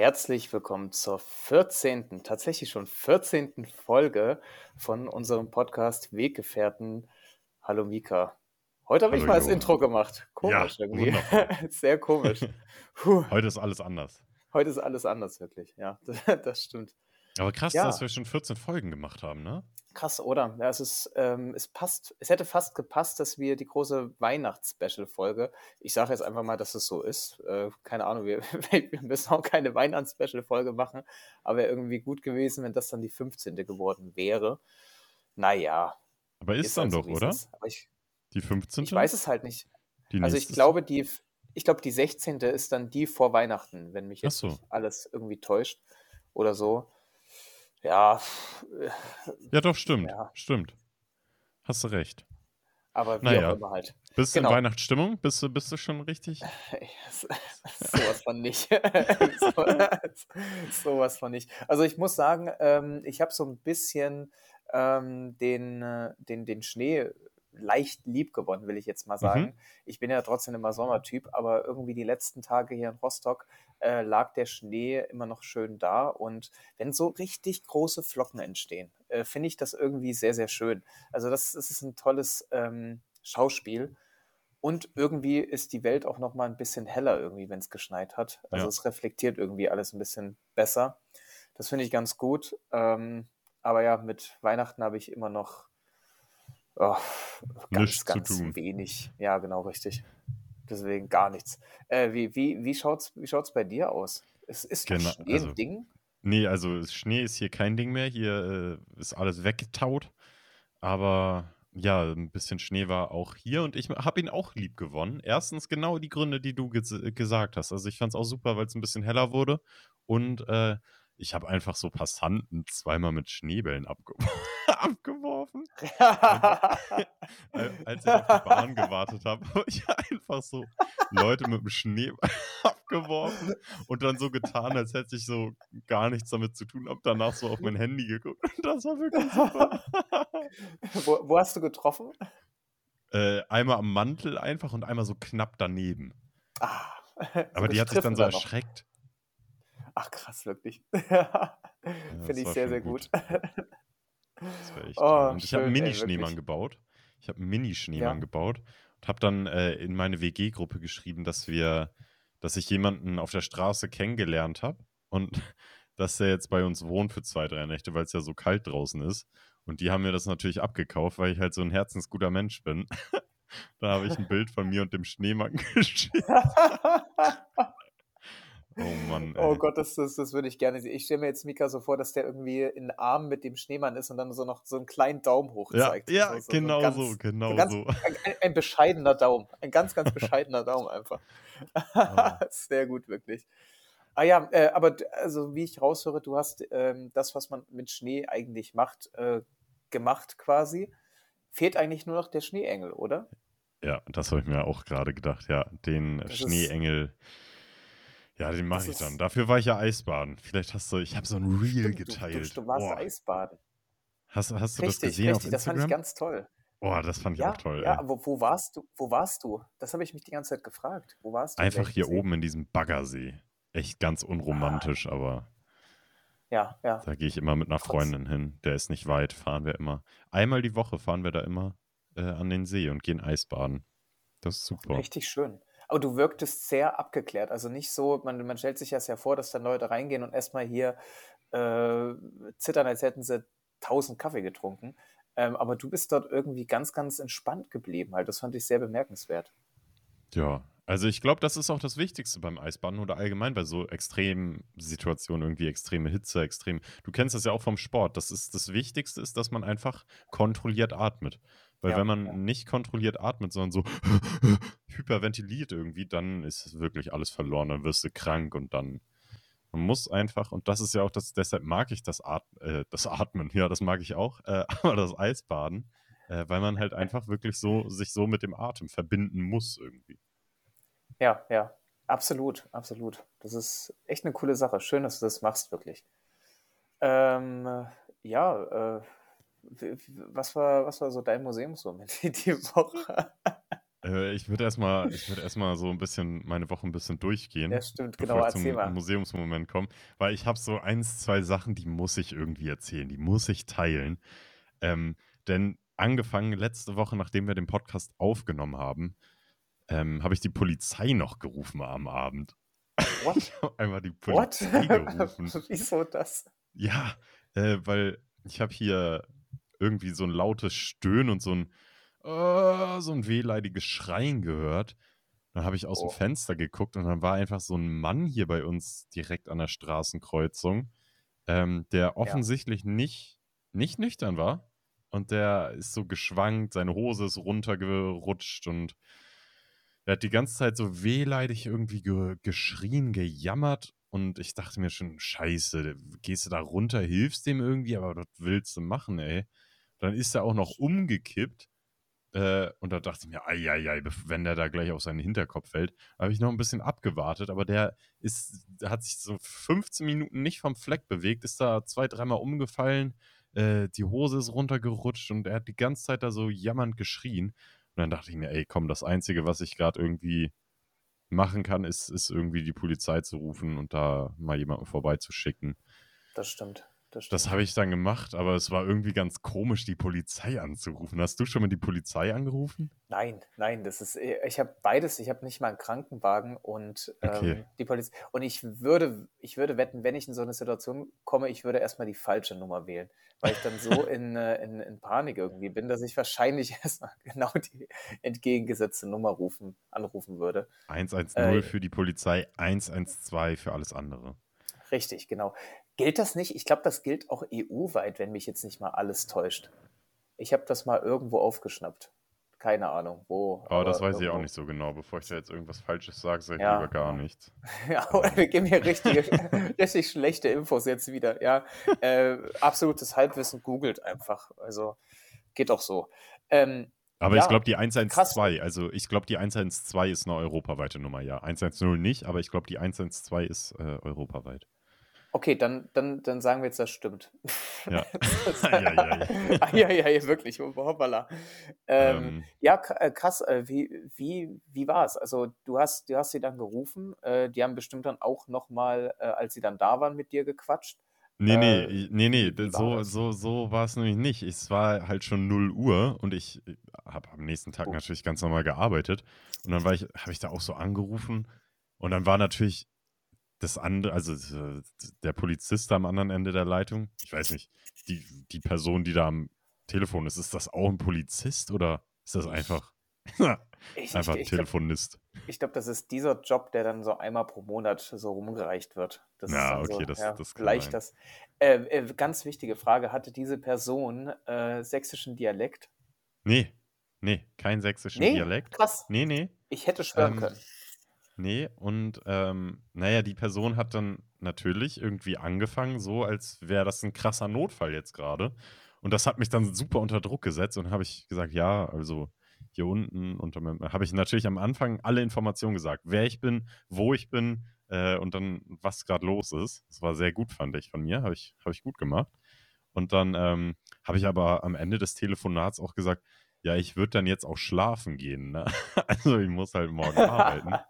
Herzlich willkommen zur 14., tatsächlich schon 14. Folge von unserem Podcast Weggefährten. Hallo Mika. Heute habe ich mal das Intro gemacht. Komisch ja, irgendwie. Sehr komisch. Heute ist alles anders. Heute ist alles anders, wirklich. Ja, das stimmt. Aber krass, ja. dass wir schon 14 Folgen gemacht haben, ne? Krass, oder? Ja, es ist, ähm, es passt, es hätte fast gepasst, dass wir die große Weihnachts-Special-Folge, ich sage jetzt einfach mal, dass es so ist. Äh, keine Ahnung, wir, wir müssen auch keine Weihnachts-Special-Folge machen, aber wäre irgendwie gut gewesen, wenn das dann die 15. geworden wäre. Naja. Aber ist, ist dann also, doch, oder? Ich, die 15. Ich weiß es halt nicht. also ich glaube, die, ich glaube, die 16. ist dann die vor Weihnachten, wenn mich jetzt so. alles irgendwie täuscht oder so. Ja. Ja, doch, stimmt. Ja. Stimmt. Hast du recht. Aber wie naja. auch immer halt. Bist du genau. in Weihnachtsstimmung? Bist du, bist du schon richtig? Sowas von nicht. so, sowas von nicht. Also ich muss sagen, ähm, ich habe so ein bisschen ähm, den, äh, den, den Schnee leicht lieb gewonnen, will ich jetzt mal sagen. Mhm. Ich bin ja trotzdem immer Sommertyp, aber irgendwie die letzten Tage hier in Rostock äh, lag der Schnee immer noch schön da. Und wenn so richtig große Flocken entstehen, äh, finde ich das irgendwie sehr, sehr schön. Also das, das ist ein tolles ähm, Schauspiel. Und irgendwie ist die Welt auch noch mal ein bisschen heller irgendwie, wenn es geschneit hat. Also ja. es reflektiert irgendwie alles ein bisschen besser. Das finde ich ganz gut. Ähm, aber ja, mit Weihnachten habe ich immer noch oh, ganz, nichts ganz wenig. Ja, genau, richtig. Deswegen gar nichts. Äh, wie wie, wie schaut es wie schaut's bei dir aus? Ist, ist genau, Schnee also, ein Ding? Nee, also Schnee ist hier kein Ding mehr. Hier äh, ist alles weggetaut. Aber ja, ein bisschen Schnee war auch hier und ich habe ihn auch lieb gewonnen. Erstens genau die Gründe, die du ges gesagt hast. Also ich fand es auch super, weil es ein bisschen heller wurde und äh, ich habe einfach so Passanten zweimal mit Schneebällen abge abgeworfen. als ich auf die Bahn gewartet habe, habe ich einfach so Leute mit dem Schneeball abgeworfen und dann so getan, als hätte ich so gar nichts damit zu tun, habe danach so auf mein Handy geguckt und das war wirklich super. wo, wo hast du getroffen? Äh, einmal am Mantel einfach und einmal so knapp daneben. Ah, Aber die hat sich dann so erschreckt. Ach krass, wirklich. ja, Finde ich sehr, sehr gut. gut. Das war echt oh, Und ich habe einen Mini-Schneemann gebaut. Ich habe einen Mini-Schneemann ja. gebaut und habe dann äh, in meine WG-Gruppe geschrieben, dass wir, dass ich jemanden auf der Straße kennengelernt habe und dass er jetzt bei uns wohnt für zwei, drei Nächte, weil es ja so kalt draußen ist. Und die haben mir das natürlich abgekauft, weil ich halt so ein herzensguter Mensch bin. da habe ich ein Bild von mir und dem Schneemann geschickt. Oh Mann. Oh ey. Oh Gott, das, das, das würde ich gerne sehen. Ich stelle mir jetzt Mika so vor, dass der irgendwie in den Arm mit dem Schneemann ist und dann so noch so einen kleinen Daumen hoch zeigt. Ja, ja so, genau so, ganz, so genau so. Ganz, ein, ein, bescheidener Daumen. Ein ganz, ganz bescheidener Daumen einfach. Oh. Sehr gut, wirklich. Ah ja, äh, aber also wie ich raushöre, du hast ähm, das, was man mit Schnee eigentlich macht, äh, gemacht quasi. Fehlt eigentlich nur noch der Schneeengel, oder? Ja, das habe ich mir auch gerade gedacht, ja. Den das Schneeengel. Ist, ja, den mache ich dann. Dafür war ich ja Eisbaden. Vielleicht hast du, ich habe so ein Reel Stimmt, geteilt. Du, du, du warst Boah. Eisbaden. Hast, hast du richtig, das gesehen richtig, auf Instagram? das fand ich ganz toll. Boah, das fand ich ja, auch toll. Ja, wo, wo, warst du? Wo warst du? Das habe ich mich die ganze Zeit gefragt. Wo warst du? Einfach hier See? oben in diesem Baggersee. Echt ganz unromantisch, ah. aber. Ja, ja. Da gehe ich immer mit einer Freundin hin. Der ist nicht weit, fahren wir immer. Einmal die Woche fahren wir da immer äh, an den See und gehen Eisbaden. Das ist super. Richtig schön. Aber du wirktest sehr abgeklärt. Also nicht so, man, man stellt sich das ja vor, dass dann Leute reingehen und erstmal hier äh, zittern, als hätten sie tausend Kaffee getrunken. Ähm, aber du bist dort irgendwie ganz, ganz entspannt geblieben. Halt. Das fand ich sehr bemerkenswert. Ja, also ich glaube, das ist auch das Wichtigste beim Eisbaden oder allgemein bei so extremen Situationen, irgendwie extreme Hitze, extrem. Du kennst das ja auch vom Sport. Das ist das Wichtigste ist, dass man einfach kontrolliert atmet. Weil ja, wenn man ja. nicht kontrolliert atmet, sondern so hyperventiliert irgendwie, dann ist wirklich alles verloren, dann wirst du krank und dann man muss einfach, und das ist ja auch das, deshalb mag ich das, At äh, das Atmen, ja, das mag ich auch, äh, aber das Eisbaden, äh, weil man halt einfach wirklich so, sich so mit dem Atem verbinden muss irgendwie. Ja, ja, absolut, absolut. Das ist echt eine coole Sache. Schön, dass du das machst, wirklich. Ähm, ja, äh, was war, was war so dein Museumsmoment die Woche? äh, ich würde erstmal würd erst so ein bisschen meine Woche ein bisschen durchgehen. Ja, stimmt, bevor genau, ich zum erzähl mal. Museumsmoment komme. Weil ich habe so eins, zwei Sachen, die muss ich irgendwie erzählen, die muss ich teilen. Ähm, denn angefangen letzte Woche, nachdem wir den Podcast aufgenommen haben, ähm, habe ich die Polizei noch gerufen am Abend. What? Ich habe einmal die What? Polizei gerufen. Wieso das? Ja, äh, weil ich habe hier irgendwie so ein lautes Stöhnen und so ein, äh, so ein wehleidiges Schreien gehört. Dann habe ich aus dem Oh, Fenster geguckt und dann war einfach so ein Mann hier bei uns direkt an der Straßenkreuzung, ähm, der ja. offensichtlich nicht, nicht nüchtern war. Und der ist so geschwankt, seine Hose ist runtergerutscht und er hat die ganze Zeit so wehleidig irgendwie ge geschrien, gejammert. Und ich dachte mir schon, scheiße, gehst du da runter, hilfst dem irgendwie, aber was willst du machen, ey? Dann ist er auch noch umgekippt. Äh, und da dachte ich mir, ei, ei, ei, wenn der da gleich auf seinen Hinterkopf fällt, habe ich noch ein bisschen abgewartet. Aber der ist, hat sich so 15 Minuten nicht vom Fleck bewegt, ist da zwei, dreimal umgefallen, äh, die Hose ist runtergerutscht und er hat die ganze Zeit da so jammernd geschrien. Und dann dachte ich mir, ey, komm, das Einzige, was ich gerade irgendwie machen kann, ist, ist irgendwie die Polizei zu rufen und da mal jemanden vorbeizuschicken. Das stimmt. Das Das habe ich dann gemacht, aber es war irgendwie ganz komisch, die Polizei anzurufen. Hast du schon mal die Polizei angerufen? Nein, nein, das ist, äh, ich habe beides. Ich habe nicht mal einen Krankenwagen und Okay. ähm, die Polizei. Und ich würde, ich würde wetten, wenn ich in so eine Situation komme, ich würde erstmal die falsche Nummer wählen, weil ich dann so in, äh, in, in Panik irgendwie bin, dass ich wahrscheinlich erstmal genau die entgegengesetzte Nummer rufen, anrufen würde. 110 Äh, für die Polizei, 112 für alles andere. richtig, genau. Gilt das nicht? Ich glaube, das gilt auch EU-weit, wenn mich jetzt nicht mal alles täuscht. Ich habe das mal irgendwo aufgeschnappt. Keine Ahnung, wo, Aber das weiß ich auch irgendwo. nicht so genau. Bevor ich da jetzt irgendwas Falsches sage, sage ich Ja, lieber gar nichts. Ja, oder wir geben hier richtige, richtig schlechte Infos jetzt wieder. Ja, äh, absolutes Halbwissen googelt einfach. Also geht auch so. Ähm, Aber ich ja, glaube, die krass. 112, also ich glaube, die 112 ist eine europaweite Nummer, ja. 110 nicht, aber ich glaube, die 112 ist äh, europaweit. Okay, dann, dann, dann sagen wir jetzt, das stimmt. Ja. Das- Eieiei. Eieiei, wirklich, hoppala. Ähm, ähm, ja, äh, krass, äh, wie, wie, wie war es? Also du hast, du hast sie dann gerufen, äh, die haben bestimmt dann auch nochmal, als sie dann da waren, mit dir gequatscht. Nee, nee, nee, nee, so, so, so war es nämlich nicht. Es war halt schon 0 Uhr und ich habe am nächsten Tag Oh. natürlich ganz normal gearbeitet. Und dann war ich, habe ich da auch so angerufen und dann war natürlich das andere, also äh, der Polizist am anderen Ende der Leitung. Ich weiß nicht, die, die Person, die da am Telefon ist, ist das auch ein Polizist oder ist das einfach, Ich, ich, einfach ein ich glaube, Telefonist? ich glaub, das ist dieser Job, der dann so einmal pro Monat so rumgereicht wird. Das ist Ja, dann so, okay, das, ja, das kann das. Äh, äh, ganz wichtige Frage, hatte diese Person äh, sächsischen Dialekt? Nee, nee, kein sächsischen Nee, Dialekt. krass. Nee, nee. Ich hätte schwören Ähm, können. Nee, und ähm, naja, die Person hat dann natürlich irgendwie angefangen, so als wäre das ein krasser Notfall jetzt gerade. Und das hat mich dann super unter Druck gesetzt und habe ich gesagt, ja, also hier unten meinem, habe ich natürlich am Anfang alle Informationen gesagt, wer ich bin, wo ich bin äh, und dann was gerade los ist. Das war sehr gut, fand ich von mir, habe ich, hab ich gut gemacht. Und dann ähm, habe ich aber am Ende des Telefonats auch gesagt, ja, ich würde dann jetzt auch schlafen gehen. Ne? Also ich muss halt morgen arbeiten. Ja,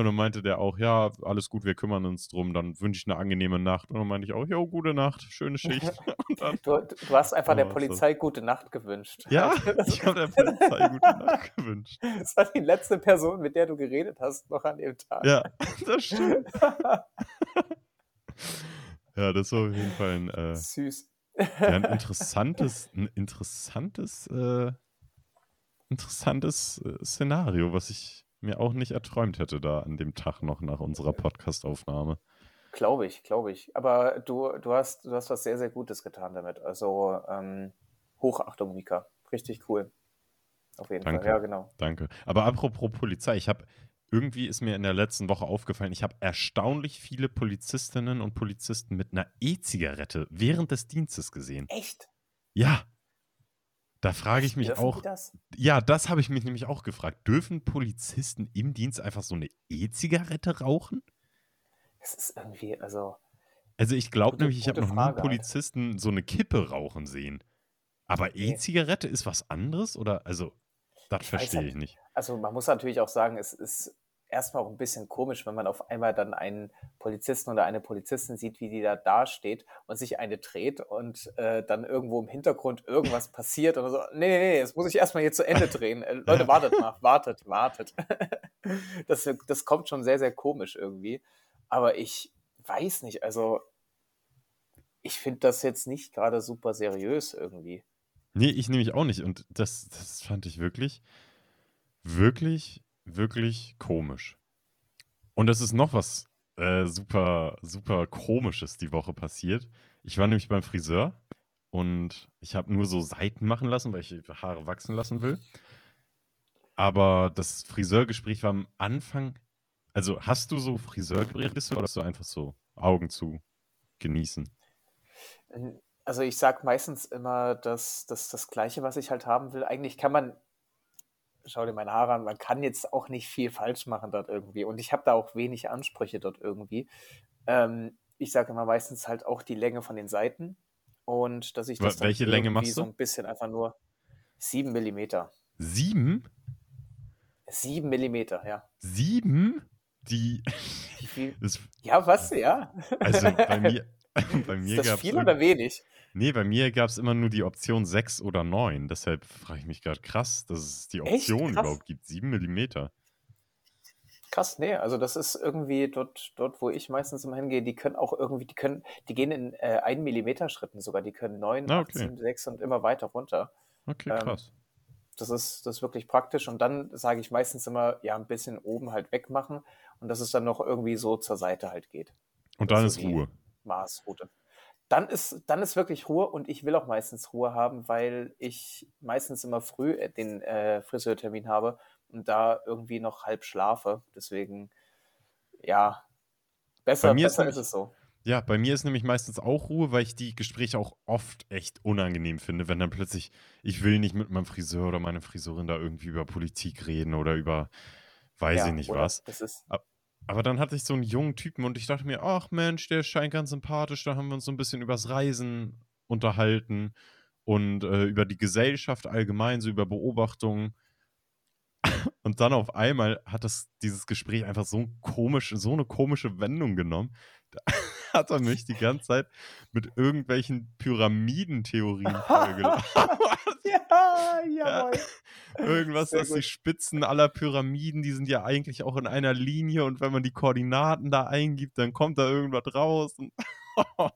und dann meinte der auch, ja, alles gut, wir kümmern uns drum, dann wünsche ich eine angenehme Nacht. Und dann meinte ich auch, jo, gute Nacht, schöne Schicht. Und dann, Du, du hast einfach der Oh, Polizei gute Nacht gewünscht. ja, ich habe der Polizei gute Nacht gewünscht. das war die letzte Person, mit der du geredet hast, noch an dem Tag. Ja, das stimmt. Ja, das war auf jeden Fall ein, äh, Süß. ja, ein interessantes, ein interessantes, äh, interessantes äh, Szenario, was ich mir auch nicht erträumt hätte da an dem Tag noch nach unserer Podcast-Aufnahme. Glaube ich, glaube ich. Aber du, du, hast, du hast was sehr, sehr Gutes getan damit. Also ähm, Hochachtung, Mika. Richtig cool. Auf jeden Danke. Fall. Ja, genau. Danke. Aber apropos Polizei, ich habe irgendwie ist mir in der letzten Woche aufgefallen, ich habe erstaunlich viele Polizistinnen und Polizisten mit einer E-Zigarette während des Dienstes gesehen. Echt? Ja, da frage ich mich Dürfen auch. das? Ja, das habe ich mich nämlich auch gefragt. Dürfen Polizisten im Dienst einfach so eine E-Zigarette rauchen? Das ist irgendwie, also. Also ich glaube nämlich, ich habe noch nie einen. Polizisten so eine Kippe rauchen sehen. Aber Nee. E-Zigarette ist was anderes oder also Das verstehe halt ich nicht. also, man muss natürlich auch sagen, es ist erstmal auch ein bisschen komisch, wenn man auf einmal dann einen Polizisten oder eine Polizistin sieht, wie die da dasteht und sich eine dreht und, äh, dann irgendwo im Hintergrund irgendwas passiert und so: „Ne, ne, ne, jetzt muss ich erst mal hier zu Ende drehen. Äh, Leute, wartet mal, wartet, wartet.“ Das das kommt schon sehr, sehr komisch irgendwie. Aber ich weiß nicht, also ich finde das jetzt nicht grade super seriös irgendwie. Ne, ich nämlich auch nicht. Und das das fand ich wirklich wirklich, wirklich komisch. Und es ist noch was, äh, super super Komisches die Woche passiert. Ich war nämlich beim Friseur und ich habe nur so Seiten machen lassen, weil ich Haare wachsen lassen will. Aber das Friseurgespräch war am Anfang also, hast du so Friseurgespräche oder hast du einfach so Augen zu genießen? Hm, also, ich sage meistens immer das das das Gleiche, was ich halt haben will. Eigentlich kann man schau dir meine Haare an, man kann jetzt auch nicht viel falsch machen dort irgendwie und ich habe da auch wenig Ansprüche dort irgendwie. Ähm, ich sage immer meistens halt auch die Länge von den Seiten und dass ich das dann welche Länge machst so du? 'n bisschen einfach nur 7 Millimeter. 7? 7 Millimeter, ja. 7? Die Wie viel das ja, was? Ja. also, bei mir bei Ist mir das gab's viel oder wenig? Ne, bei mir gab's immer nur die Option 6 oder 9. Deshalb frage ich mich grad, krass, dass es die? Option überhaupt gibt. 7 Millimeter. Krass, ne, also das ist irgendwie dort dort, wo ich meistens immer hingehe, die können auch irgendwie die können die gehen in, äh, 1 Millimeter Schritten sogar. Die können 9, Ah, 8, okay. 7, 6 und immer weiter runter. Okay, Ähm, krass. das ist das ist wirklich praktisch und dann sage ich meistens immer, ja, 'n bisschen oben halt wegmachen und dass es dann noch irgendwie so zur Seite halt geht. Und Das dann ist Ruhe. Maßroute. Dann ist dann ist wirklich Ruhe und ich will auch meistens Ruhe haben, weil ich meistens immer früh, äh, den, äh, Friseurtermin habe und da irgendwie noch halb schlafe. Deswegen, ja, Bei besser mir ist besser ist nämlich es so. ja, bei mir ist nämlich meistens auch Ruhe, weil ich die Gespräche auch oft echt unangenehm finde, wenn dann plötzlich ich will nicht mit meinem Friseur oder meiner Friseurin da irgendwie über Politik reden oder über weiß ich Ja, nicht oder? was. Das ist aber dann hatte ich so 'n jungen Typen und ich dachte mir: „Ach Mensch, der scheint ganz sympathisch.“ Da haben wir uns so 'n bisschen übers Reisen unterhalten und, äh, über die Gesellschaft allgemein, so über Beobachtungen. Und dann auf einmal hat das dieses Gespräch einfach so komisch so 'ne komische Wendung genommen. Da hat er mich die ganze Zeit mit irgendwelchen Pyramidentheorien vollgelabert. Ja, Ja, irgendwas, Sehr dass die. Spitzen aller Pyramiden, die sind ja eigentlich auch in einer Linie und wenn man die Koordinaten da eingibt, dann kommt da irgendwas raus und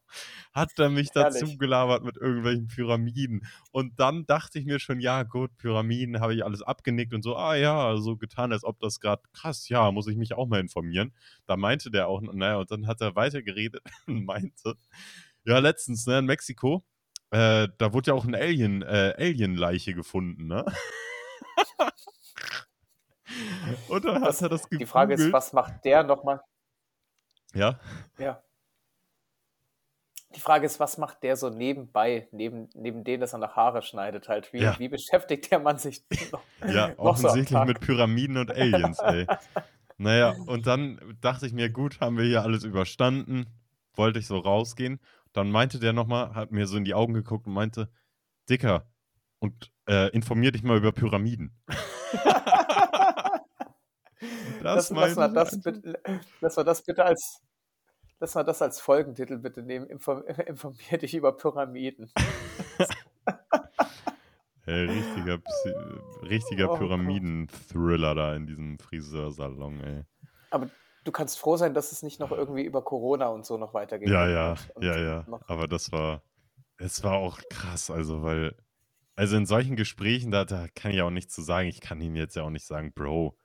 hat er mich Herrlich. dazu gelabert mit irgendwelchen Pyramiden. Und dann dachte ich mir schon: „Ja gut, Pyramiden habe ich alles abgenickt und so, ah ja, so getan, als ob das grad krass, ja, muss ich mich auch mal informieren.“ Da meinte der auch na ja, und dann hat er weitergeredet und meinte: „Ja, letztens, ne, in Mexiko, äh, da wurde ja auch 'n Alien äh, Alienleiche gefunden, ne?“ Und dann Was hat er das die Frage ist, gegoogelt. was macht der noch mal Ja? Ja. Die Frage ist, was macht der so nebenbei, neben neben dem, dass er noch Haare schneidet halt? Wie Ja. wie beschäftigt der Mann sich noch Ja, noch so offensichtlich mit Tag? Pyramiden und Aliens, ey. Na ja, und dann dachte ich mir: „Gut, haben wir hier alles überstanden.“ Wollte ich so rausgehen. Dann meinte der noch mal hat mir so in die Augen geguckt und meinte: „Dicker, und, äh, informier dich mal über Pyramiden.“ Das Lass lass mal das bitte lass mal das bitte als lass mal das als Folgentitel bitte nehmen. Inform informier dich über Pyramiden. Ey, richtiger Psy richtiger Oh. Pyramiden-Thriller da in diesem Friseursalon, ey. Aber du kannst froh sein, dass es nicht noch irgendwie über Corona und so noch Ja, weitergegangen ja, ja, ja. noch Aber das war es war auch krass, also, weil also, in solchen Gesprächen, da da kann ich auch nichts zu sagen. Ich kann ihm jetzt ja auch nicht sagen: „Bro,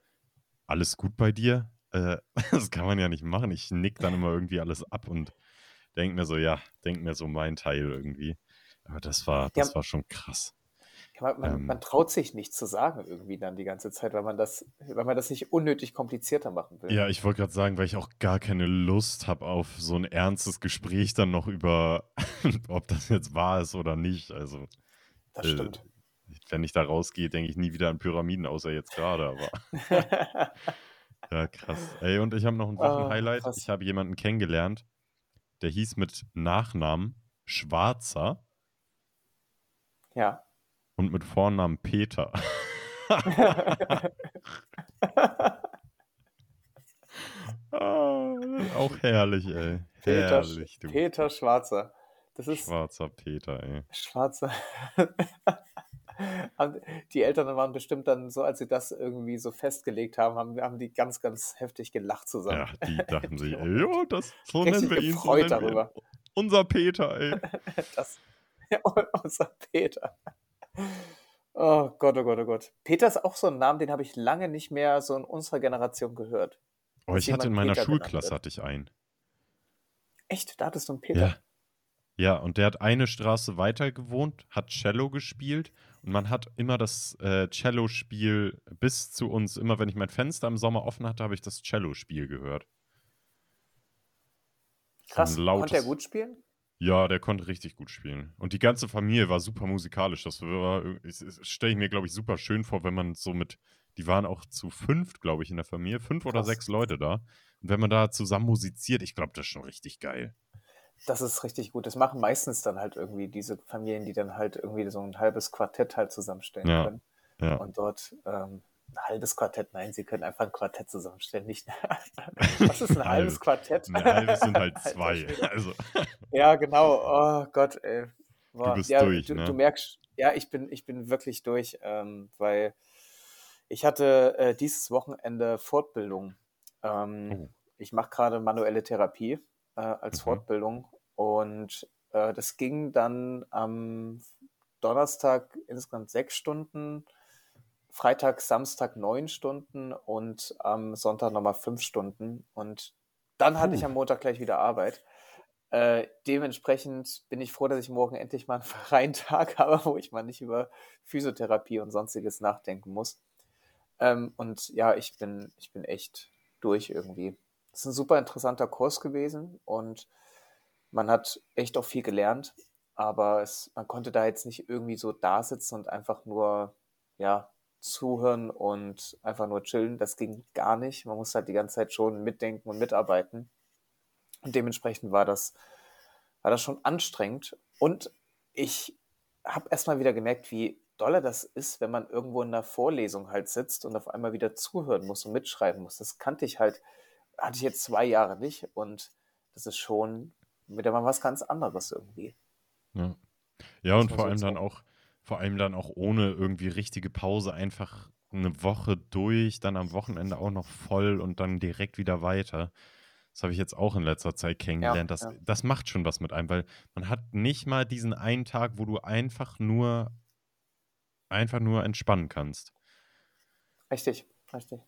alles gut bei dir?“ Äh, das kann man ja nicht machen. Ich nicke dann immer irgendwie alles ab und denke mir so: „Ja, denke mir so mein Teil irgendwie.“ Aber das war Ja. das war schon krass. Man man man Ähm traut sich nichts zu sagen irgendwie dann die ganze Zeit, weil man das weil man das nicht unnötig komplizierter machen will. Ja, ich wollte grad sagen, weil ich auch gar keine Lust habe auf so 'n ernstes Gespräch dann noch über ob das jetzt wahr ist oder nicht. Also, Das äh, stimmt. wenn ich da rausgehe, denke ich nie wieder an Pyramiden, außer jetzt grade, aber ja, krass. Ey, und ich habe noch 'n Ah, Wochenhighlight. krass. Ich habe jemanden kennengelernt, der hieß mit Nachnamen Schwarzer Ja. Und mit Vornamen Peter. Ah, auch herrlich, ey. Peter, Herrlich, du. Peter Schwarzer. Das ist Schwarzer Peter, ey. Schwarzer. die Eltern waren bestimmt dann so, als sie das irgendwie so festgelegt haben, haben, haben die ganz, ganz heftig gelacht zusammen. Ja, die dachten sich, ja, das, so nennen wir ihn. So nennen wir darüber. Unser Peter, ey. Das, ja, unser Peter. Oh Gott, oh Gott, oh Gott. Peter ist auch so ein Name, den habe ich lange nicht mehr so in unserer Generation gehört. Oh, ich hatte in meiner Peter Schulklasse hatte ich einen. Echt? Da hattest du einen Peter? Ja. Ja, und der hat eine Straße weiter gewohnt, hat Cello gespielt und man hat immer das äh, Cello-Spiel bis zu uns, immer wenn ich mein Fenster im Sommer offen hatte, habe ich das Cello-Spiel gehört. Krass. ein Konnte er lautes- gut spielen? Ja, der konnte richtig gut spielen. Und die ganze Familie war super musikalisch. Das war, stelle ich mir, glaube ich, super schön vor, wenn man so mit, die waren auch zu fünft, glaube ich, in der Familie, fünf oder Krass. sechs Leute da. Und wenn man da zusammen musiziert, ich glaube, das ist schon richtig geil. Das ist richtig gut. Das machen meistens dann halt irgendwie diese Familien, die dann halt irgendwie so ein halbes Quartett halt zusammenstellen Ja, können. Ja. Und dort ähm, ein halbes Quartett, nein, sie können einfach ein Quartett zusammenstellen. Nicht, was ist ein halbes. Quartett? Ein halbes sind halt zwei. Also, Ja, genau. Oh Gott, ey. Boah. bist ja, durch, du, ne? du merkst, ja, ich bin, ich bin wirklich durch, ähm, weil ich hatte äh, dieses Wochenende Fortbildung. Ähm, Oh. Ich mache gerade manuelle Therapie äh, als Mhm. Fortbildung und äh, das ging dann am Donnerstag insgesamt sechs Stunden, Freitag, Samstag neun Stunden und am Sonntag nochmal fünf Stunden. Und dann hatte ich Puh. am Montag gleich wieder Arbeit. Äh, dementsprechend bin ich froh, dass ich morgen endlich mal einen freien Tag habe, wo ich mal nicht über Physiotherapie und sonstiges nachdenken muss. Ähm, und ja, ich bin, ich bin echt durch irgendwie. Es ist ein super interessanter Kurs gewesen und man hat echt auch viel gelernt, aber es, man konnte da jetzt nicht irgendwie so da sitzen und einfach nur, ja, zuhören und einfach nur chillen. Das ging gar nicht. Man muss halt die ganze Zeit schon mitdenken und mitarbeiten. Und dementsprechend war das, war das schon anstrengend. Und ich habe erstmal wieder gemerkt, wie dolle das ist, wenn man irgendwo in einer Vorlesung halt sitzt und auf einmal wieder zuhören muss und mitschreiben muss. Das kannte ich halt, hatte ich jetzt zwei Jahre nicht. Und das ist schon wieder mal was ganz anderes irgendwie. Ja, ja und vor allem dann auch, vor allem dann auch ohne irgendwie richtige Pause einfach eine Woche durch, dann am Wochenende auch noch voll und dann direkt wieder weiter. Das habe ich jetzt auch in letzter Zeit kennengelernt. das, ja. das macht schon was mit einem, weil man hat nicht mal diesen einen Tag, wo du einfach nur, einfach nur entspannen kannst. Richtig, richtig.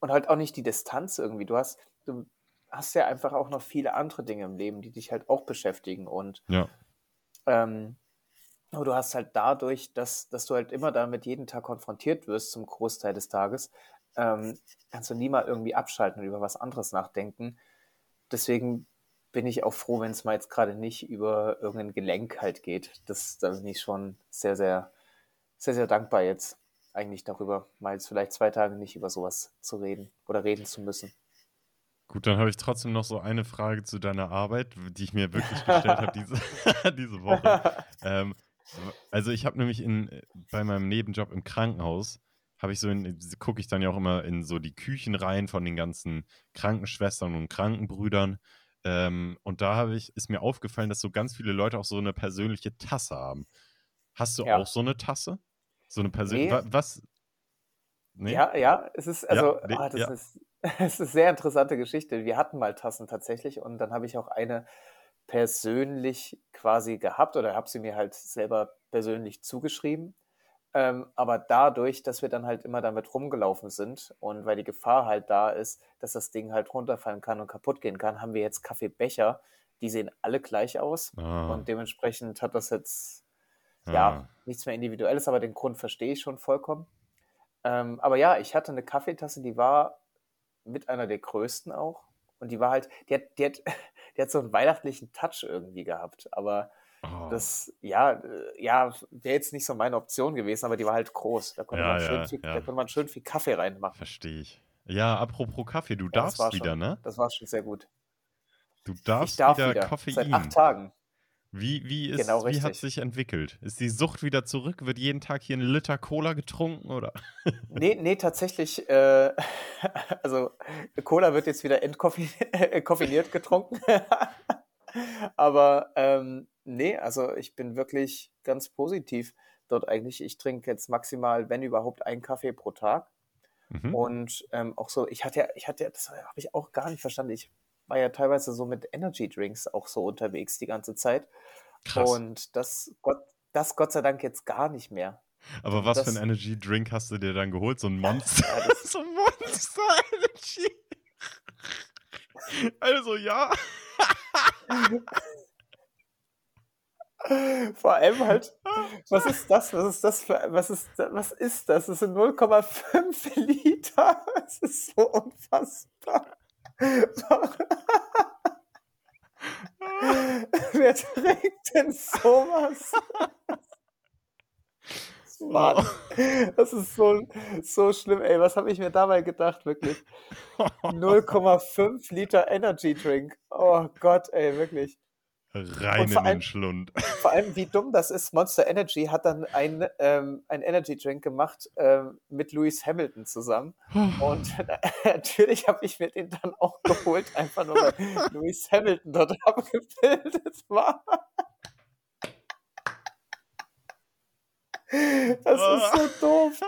Und halt auch nicht die Distanz irgendwie. Du hast, du hast ja einfach auch noch viele andere Dinge im Leben, die dich halt auch beschäftigen. Und Ja, ähm, aber du hast halt dadurch, dass, dass du halt immer damit jeden Tag konfrontiert wirst zum Großteil des Tages, ähm, kannst du nie mal irgendwie abschalten und über was anderes nachdenken. Deswegen bin ich auch froh, wenn es mal jetzt gerade nicht über irgendein Gelenk halt geht. Das, da bin ich schon sehr, sehr, sehr, sehr dankbar jetzt eigentlich darüber, mal jetzt vielleicht zwei Tage nicht über sowas zu reden oder reden zu müssen. gut, dann habe ich trotzdem noch so eine Frage zu deiner Arbeit, die ich mir wirklich gestellt habe diese, diese Woche. Ähm, also ich habe nämlich in, äh, bei meinem Nebenjob im Krankenhaus, habe ich so in, gucke ich dann ja auch immer in so die Küchen rein von den ganzen Krankenschwestern und Krankenbrüdern. Ähm, und da habe ich, ist mir aufgefallen, dass so ganz viele Leute auch so eine persönliche Tasse haben. Hast du Ja. auch so eine Tasse? So eine persönliche, Nee. was? Nee? Ja, ja, es ist, also, nee, ah, das ja. ist, es ist eine sehr interessante Geschichte. Wir hatten mal Tassen tatsächlich und dann habe ich auch eine persönlich quasi gehabt oder habe sie mir halt selber persönlich zugeschrieben. Ähm, aber dadurch, dass wir dann halt immer damit rumgelaufen sind und weil die Gefahr halt da ist, dass das Ding halt runterfallen kann und kaputt gehen kann, haben wir jetzt Kaffeebecher. Die sehen alle gleich aus Ah, und dementsprechend hat das jetzt ah. ja, nichts mehr Individuelles, aber den Grund verstehe ich schon vollkommen. Ähm, aber ja, ich hatte eine Kaffeetasse, die war mit einer der größten auch. Und die war halt, die hat, die hat, die hat so einen weihnachtlichen Touch irgendwie gehabt. Aber Oh. das, ja, äh, ja, wäre jetzt nicht so meine Option gewesen, aber die war halt groß. Da konnte, Ja, man, schön ja, viel, ja. da konnte man schön viel Kaffee reinmachen. Verstehe ich. Ja, apropos Kaffee, du darfst wieder, schon, ne? das war schon sehr gut. Du Ich darfst darf wieder wieder, Koffein. seit acht Tagen. Wie, wie, ist, Genau wie hat sich entwickelt? Ist die Sucht wieder zurück? Wird jeden Tag hier ein Liter Cola getrunken oder? Nee, nee, tatsächlich, äh, also Cola wird jetzt wieder entkoffiniert getrunken. Aber ähm, nee, also ich bin wirklich ganz positiv dort eigentlich. Ich trinke jetzt maximal, wenn überhaupt, einen Kaffee pro Tag. Mhm. Und ähm, auch so, ich hatte ja, ich hatte ja, das habe ich auch gar nicht verstanden. Ich war ja teilweise so mit Energy Drinks auch so unterwegs die ganze Zeit. Krass. Und das Gott, das Gott sei Dank jetzt gar nicht mehr. Aber was für das- ein Energy Drink hast du dir dann geholt? So ein Monster? Ja, so ein Monster Energy. Also ja. Vor allem halt, was ist das? Was ist das für, was ist, was ist das? Das sind 0,5 Liter. Das ist so unfassbar. Wer trinkt denn sowas? Mann, das ist so, so schlimm, ey. Was habe ich mir dabei gedacht, wirklich? 0,5 Liter Energy Drink. Oh Gott, ey, wirklich. Rein in den allem- Schlund. Vor allem, wie dumm das ist. Monster Energy hat dann ein, ähm, ein Energy Drink gemacht ähm, mit Lewis Hamilton zusammen. Und natürlich habe ich mir den dann auch geholt, einfach nur weil Lewis Hamilton dort abgebildet war. Das ist so doof.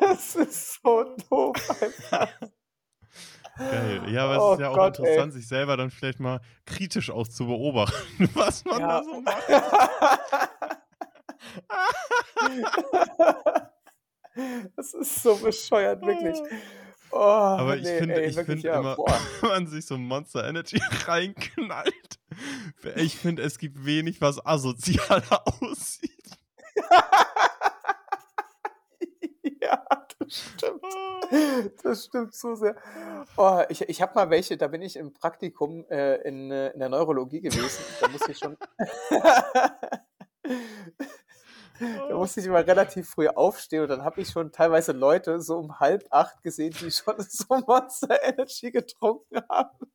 Das ist so doof einfach. Geil. Ja, aber es Oh ist ja auch Gott, interessant, sich selber dann vielleicht mal kritisch auch zu beobachten, was man Ja. da so macht. Das ist so bescheuert, wirklich. Oh, Aber ich nee, finde, ey, ich wirklich, finde ja, immer, wenn man sich so Monster Energy reinknallt, ich finde, es gibt wenig, was asozialer aussieht. Stimmt. Das stimmt so sehr. Oh, ich ich habe mal welche, da bin ich im Praktikum äh, in, äh, in der Neurologie gewesen. Da musste ich schon. Da musste ich immer relativ früh aufstehen und dann habe ich schon teilweise Leute so um halb acht gesehen, die schon so Monster Energy getrunken haben.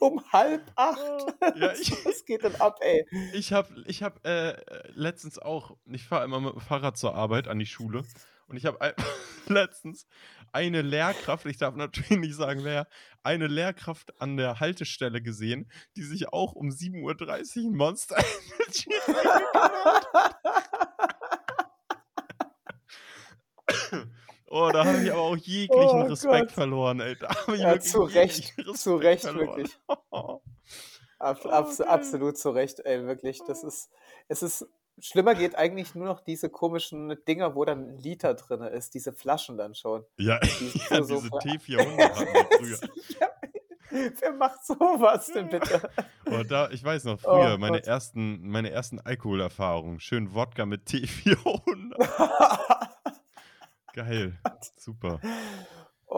Um halb acht. Ja, ich, Was geht denn ab, ey? Ich habe ich hab, äh, letztens auch, ich fahre immer mit dem Fahrrad zur Arbeit an die Schule und ich habe letztens eine Lehrkraft, ich darf natürlich nicht sagen wer, eine Lehrkraft an der Haltestelle gesehen, die sich auch um 7.30 Uhr ein Monster Energy Oh, da habe ich aber auch jeglichen Oh Respekt Gott. verloren, ey. Da habe ich Ja, wirklich zu Recht, zu Recht, verloren. wirklich. Abs Oh, geil. absolut zu Recht, ey, wirklich. Das ist, es ist, schlimmer geht eigentlich nur noch diese komischen Dinger, wo dann ein Liter drin ist, diese Flaschen dann schon. Ja, Die ja so- diese so- T400 hatten wir früher. ja, wer macht sowas denn bitte? Oh, da, ich weiß noch, Oh früher, meine, Gott. ersten, meine ersten Alkoholerfahrungen. Schön Wodka mit T400. Geil. Super.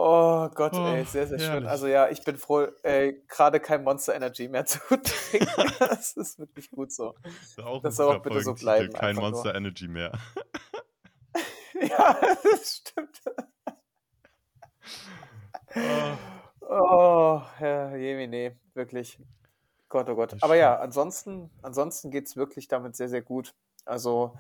Oh Gott, ey, Oh, sehr, sehr schön. herrlich. Also ja, ich bin froh, äh, gerade kein Monster Energy mehr zu trinken. Das ist wirklich gut so. Das, ist auch Das soll auch bitte so bleiben, Kein einfach nur. Monster Energy mehr. Ja, das stimmt. Oh, Oh, Herr Jemine, wirklich. Gott, oh Gott. Aber ja, ansonsten, ansonsten geht es wirklich damit sehr, sehr gut. Also,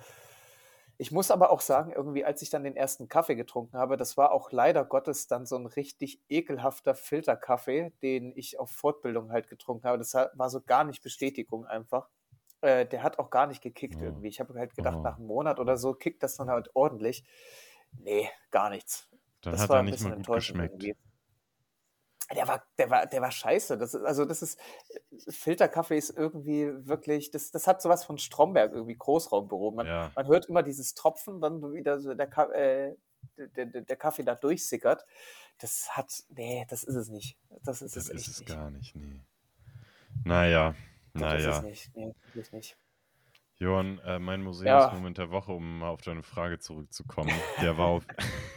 ich muss aber auch sagen, irgendwie, als ich dann den ersten Kaffee getrunken habe, das war auch leider Gottes dann so ein richtig ekelhafter Filterkaffee, den ich auf Fortbildung halt getrunken habe. Das war so gar nicht Bestätigung einfach. Äh, der hat auch gar nicht gekickt Oh. irgendwie. Ich habe halt gedacht, Oh. nach einem Monat oder so kickt das dann halt ordentlich. Nee, gar nichts. dann Das hat war er ein nicht bisschen mal gut enttäuschend geschmeckt. irgendwie. Der war, der war, der war scheiße. Das ist, also das ist, Filterkaffee ist irgendwie wirklich, das, das hat sowas von Stromberg irgendwie, Großraumbüro. Man, Ja, man hört immer dieses Tropfen, dann wieder so der, äh, der, der, der Kaffee da durchsickert. Das hat, nee, das ist es nicht. Das ist das es ist es nicht. gar nicht, nee. Naja, Das ist naja. es nicht. Nee, wirklich nicht. Johann, äh, mein Ja. Museumsmoment der Woche, um mal auf deine Frage zurückzukommen, der war auf,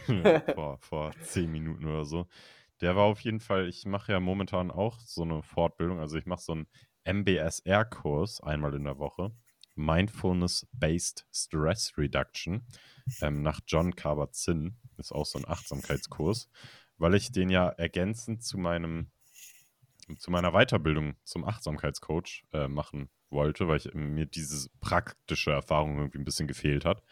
vor, vor zehn Minuten oder so. Der war auf jeden Fall, ich mache ja momentan auch so eine Fortbildung, also ich mache so einen MBSR-Kurs einmal in der Woche. Mindfulness-Based Stress Reduction ähm, nach John Kabat-Zinn. Ist auch so ein Achtsamkeitskurs, weil ich den ja ergänzend zu meinem zu meiner Weiterbildung zum Achtsamkeitscoach äh, machen wollte, weil ich, mir diese praktische Erfahrung irgendwie ein bisschen gefehlt hat.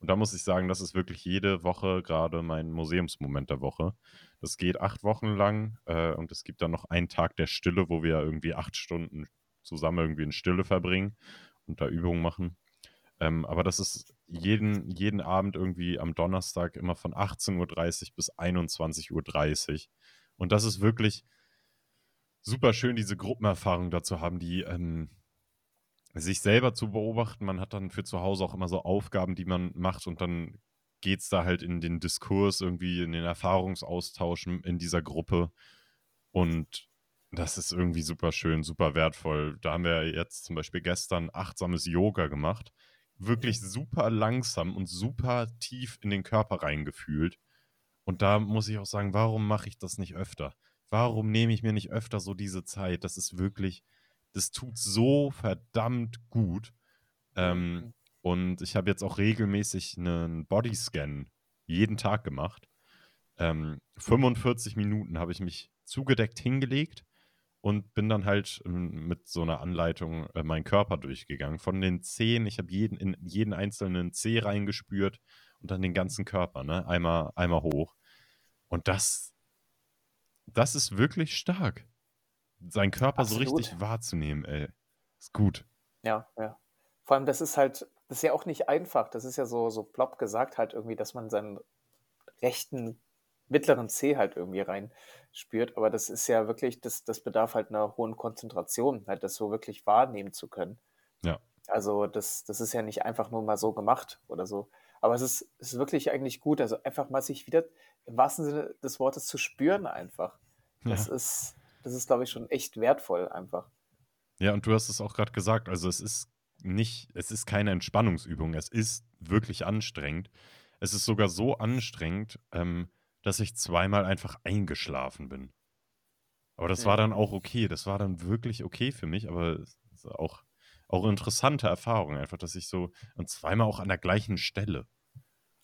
Und da muss ich sagen, das ist wirklich jede Woche gerade mein Museumsmoment der Woche. Das geht acht Wochen lang äh, und es gibt dann noch einen Tag der Stille, wo wir irgendwie acht Stunden zusammen irgendwie in Stille verbringen und da Übungen machen. Ähm, aber das ist jeden, jeden Abend irgendwie am Donnerstag immer von 18.30 Uhr bis 21.30 Uhr. Und das ist wirklich super schön, diese Gruppenerfahrung dazu haben, die ähm, sich selber zu beobachten. Man hat dann für zu Hause auch immer so Aufgaben, die man macht und dann geht es da halt in den Diskurs, irgendwie in den Erfahrungsaustausch in dieser Gruppe. Und das ist irgendwie super schön, super wertvoll. Da haben wir jetzt zum Beispiel gestern achtsames Yoga gemacht. Wirklich super langsam und super tief in den Körper reingefühlt. Und da muss ich auch sagen, warum mache ich das nicht öfter? Warum nehme ich mir nicht öfter so diese Zeit? Das ist wirklich, das tut so verdammt gut. Ähm, mhm. Und ich habe jetzt auch regelmäßig einen Bodyscan jeden Tag gemacht. Ähm, 45 Minuten habe ich mich zugedeckt hingelegt und bin dann halt ähm, mit so einer Anleitung äh, meinen Körper durchgegangen. Von den Zehen, ich habe jeden, in jeden einzelnen Zeh reingespürt und dann den ganzen Körper, ne? Einmal, einmal hoch. Und das, das ist wirklich stark seinen Körper Absolut. so richtig wahrzunehmen, ey. Ist gut. Ja, ja. Vor allem, das ist halt, das ist ja auch nicht einfach. Das ist ja so, so plopp gesagt halt irgendwie, dass man seinen rechten mittleren C halt irgendwie rein spürt. Aber das ist ja wirklich, das, das bedarf halt einer hohen Konzentration, halt das so wirklich wahrnehmen zu können. Ja. Also das, das ist ja nicht einfach nur mal so gemacht oder so. Aber es ist, es ist wirklich eigentlich gut. Also einfach mal sich wieder im wahrsten Sinne des Wortes zu spüren einfach. Das ja. ist, das ist, glaube ich, schon echt wertvoll einfach. Ja, und du hast es auch gerade gesagt, also es ist nicht, es ist keine Entspannungsübung, es ist wirklich anstrengend. Es ist sogar so anstrengend, ähm, dass ich zweimal einfach eingeschlafen bin. Aber das war dann auch okay, das war dann wirklich okay für mich, aber auch, auch interessante Erfahrung einfach, dass ich so, und zweimal auch an der gleichen Stelle.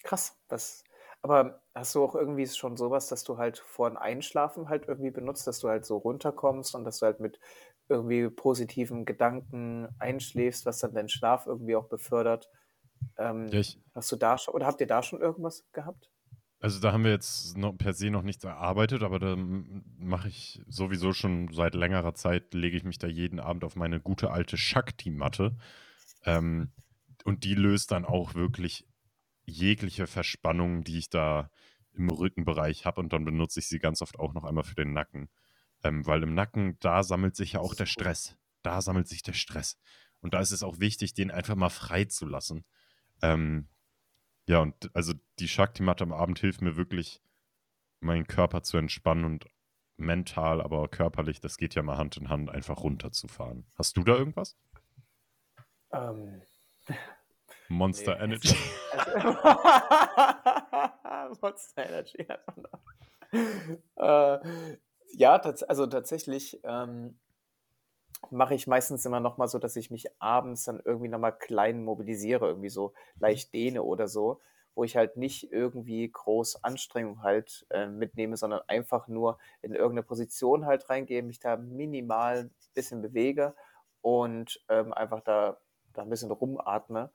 Krass, das, aber hast du auch irgendwie schon sowas, dass du halt vor dem Einschlafen halt irgendwie benutzt, dass du halt so runterkommst und dass du halt mit irgendwie positiven Gedanken einschläfst, was dann deinen Schlaf irgendwie auch befördert? Ähm, ja, ich, hast du da schon oder habt ihr da schon irgendwas gehabt? Also da haben wir jetzt noch, per se noch nichts erarbeitet, aber da mache ich sowieso schon seit längerer Zeit, lege ich mich da jeden Abend auf meine gute alte Shakti-Matte. Ähm, und die löst dann auch wirklich jegliche Verspannung, die ich da im Rückenbereich habe und dann benutze ich sie ganz oft auch noch einmal für den Nacken. Ähm, weil im Nacken, da sammelt sich ja auch der Stress. Da sammelt sich der Stress. Und da ist es auch wichtig, den einfach mal freizulassen. Ähm, ja, und also die Shakti-Matte am Abend hilft mir wirklich, meinen Körper zu entspannen und mental, aber körperlich, das geht ja mal Hand in Hand, einfach runterzufahren. Hast du da irgendwas? Ähm, Monster nee, Energy. Monster Energy. äh, ja, also tatsächlich ähm, mache ich meistens immer noch mal so, dass ich mich abends dann irgendwie noch mal klein mobilisiere, irgendwie so leicht dehne oder so, wo ich halt nicht irgendwie groß Anstrengung halt äh, mitnehme, sondern einfach nur in irgendeine Position halt reingehe, mich da minimal ein bisschen bewege und ähm, einfach da, da ein bisschen rumatme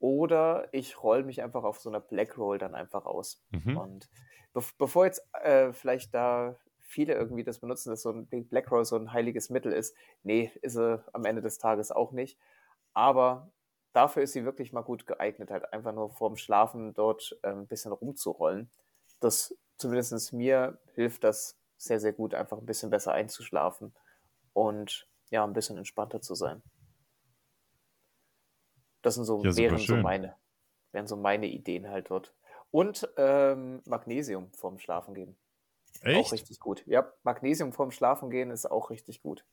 oder ich roll mich einfach auf so einer Black Roll dann einfach aus. Mhm. Und be bevor jetzt äh, vielleicht da viele irgendwie das benutzen, dass so ein Black Roll so ein heiliges Mittel ist, nee, ist sie am Ende des Tages auch nicht. Aber dafür ist sie wirklich mal gut geeignet, halt einfach nur vorm Schlafen dort äh, ein bisschen rumzurollen. Das zumindest mir hilft das sehr, sehr gut, einfach ein bisschen besser einzuschlafen und ja, ein bisschen entspannter zu sein. Das sind so, ja, wären so meine, wären so meine Ideen halt dort. Und ähm, Magnesium vorm Schlafen gehen. Echt? Auch richtig gut. Ja, Magnesium vorm Schlafen gehen ist auch richtig gut.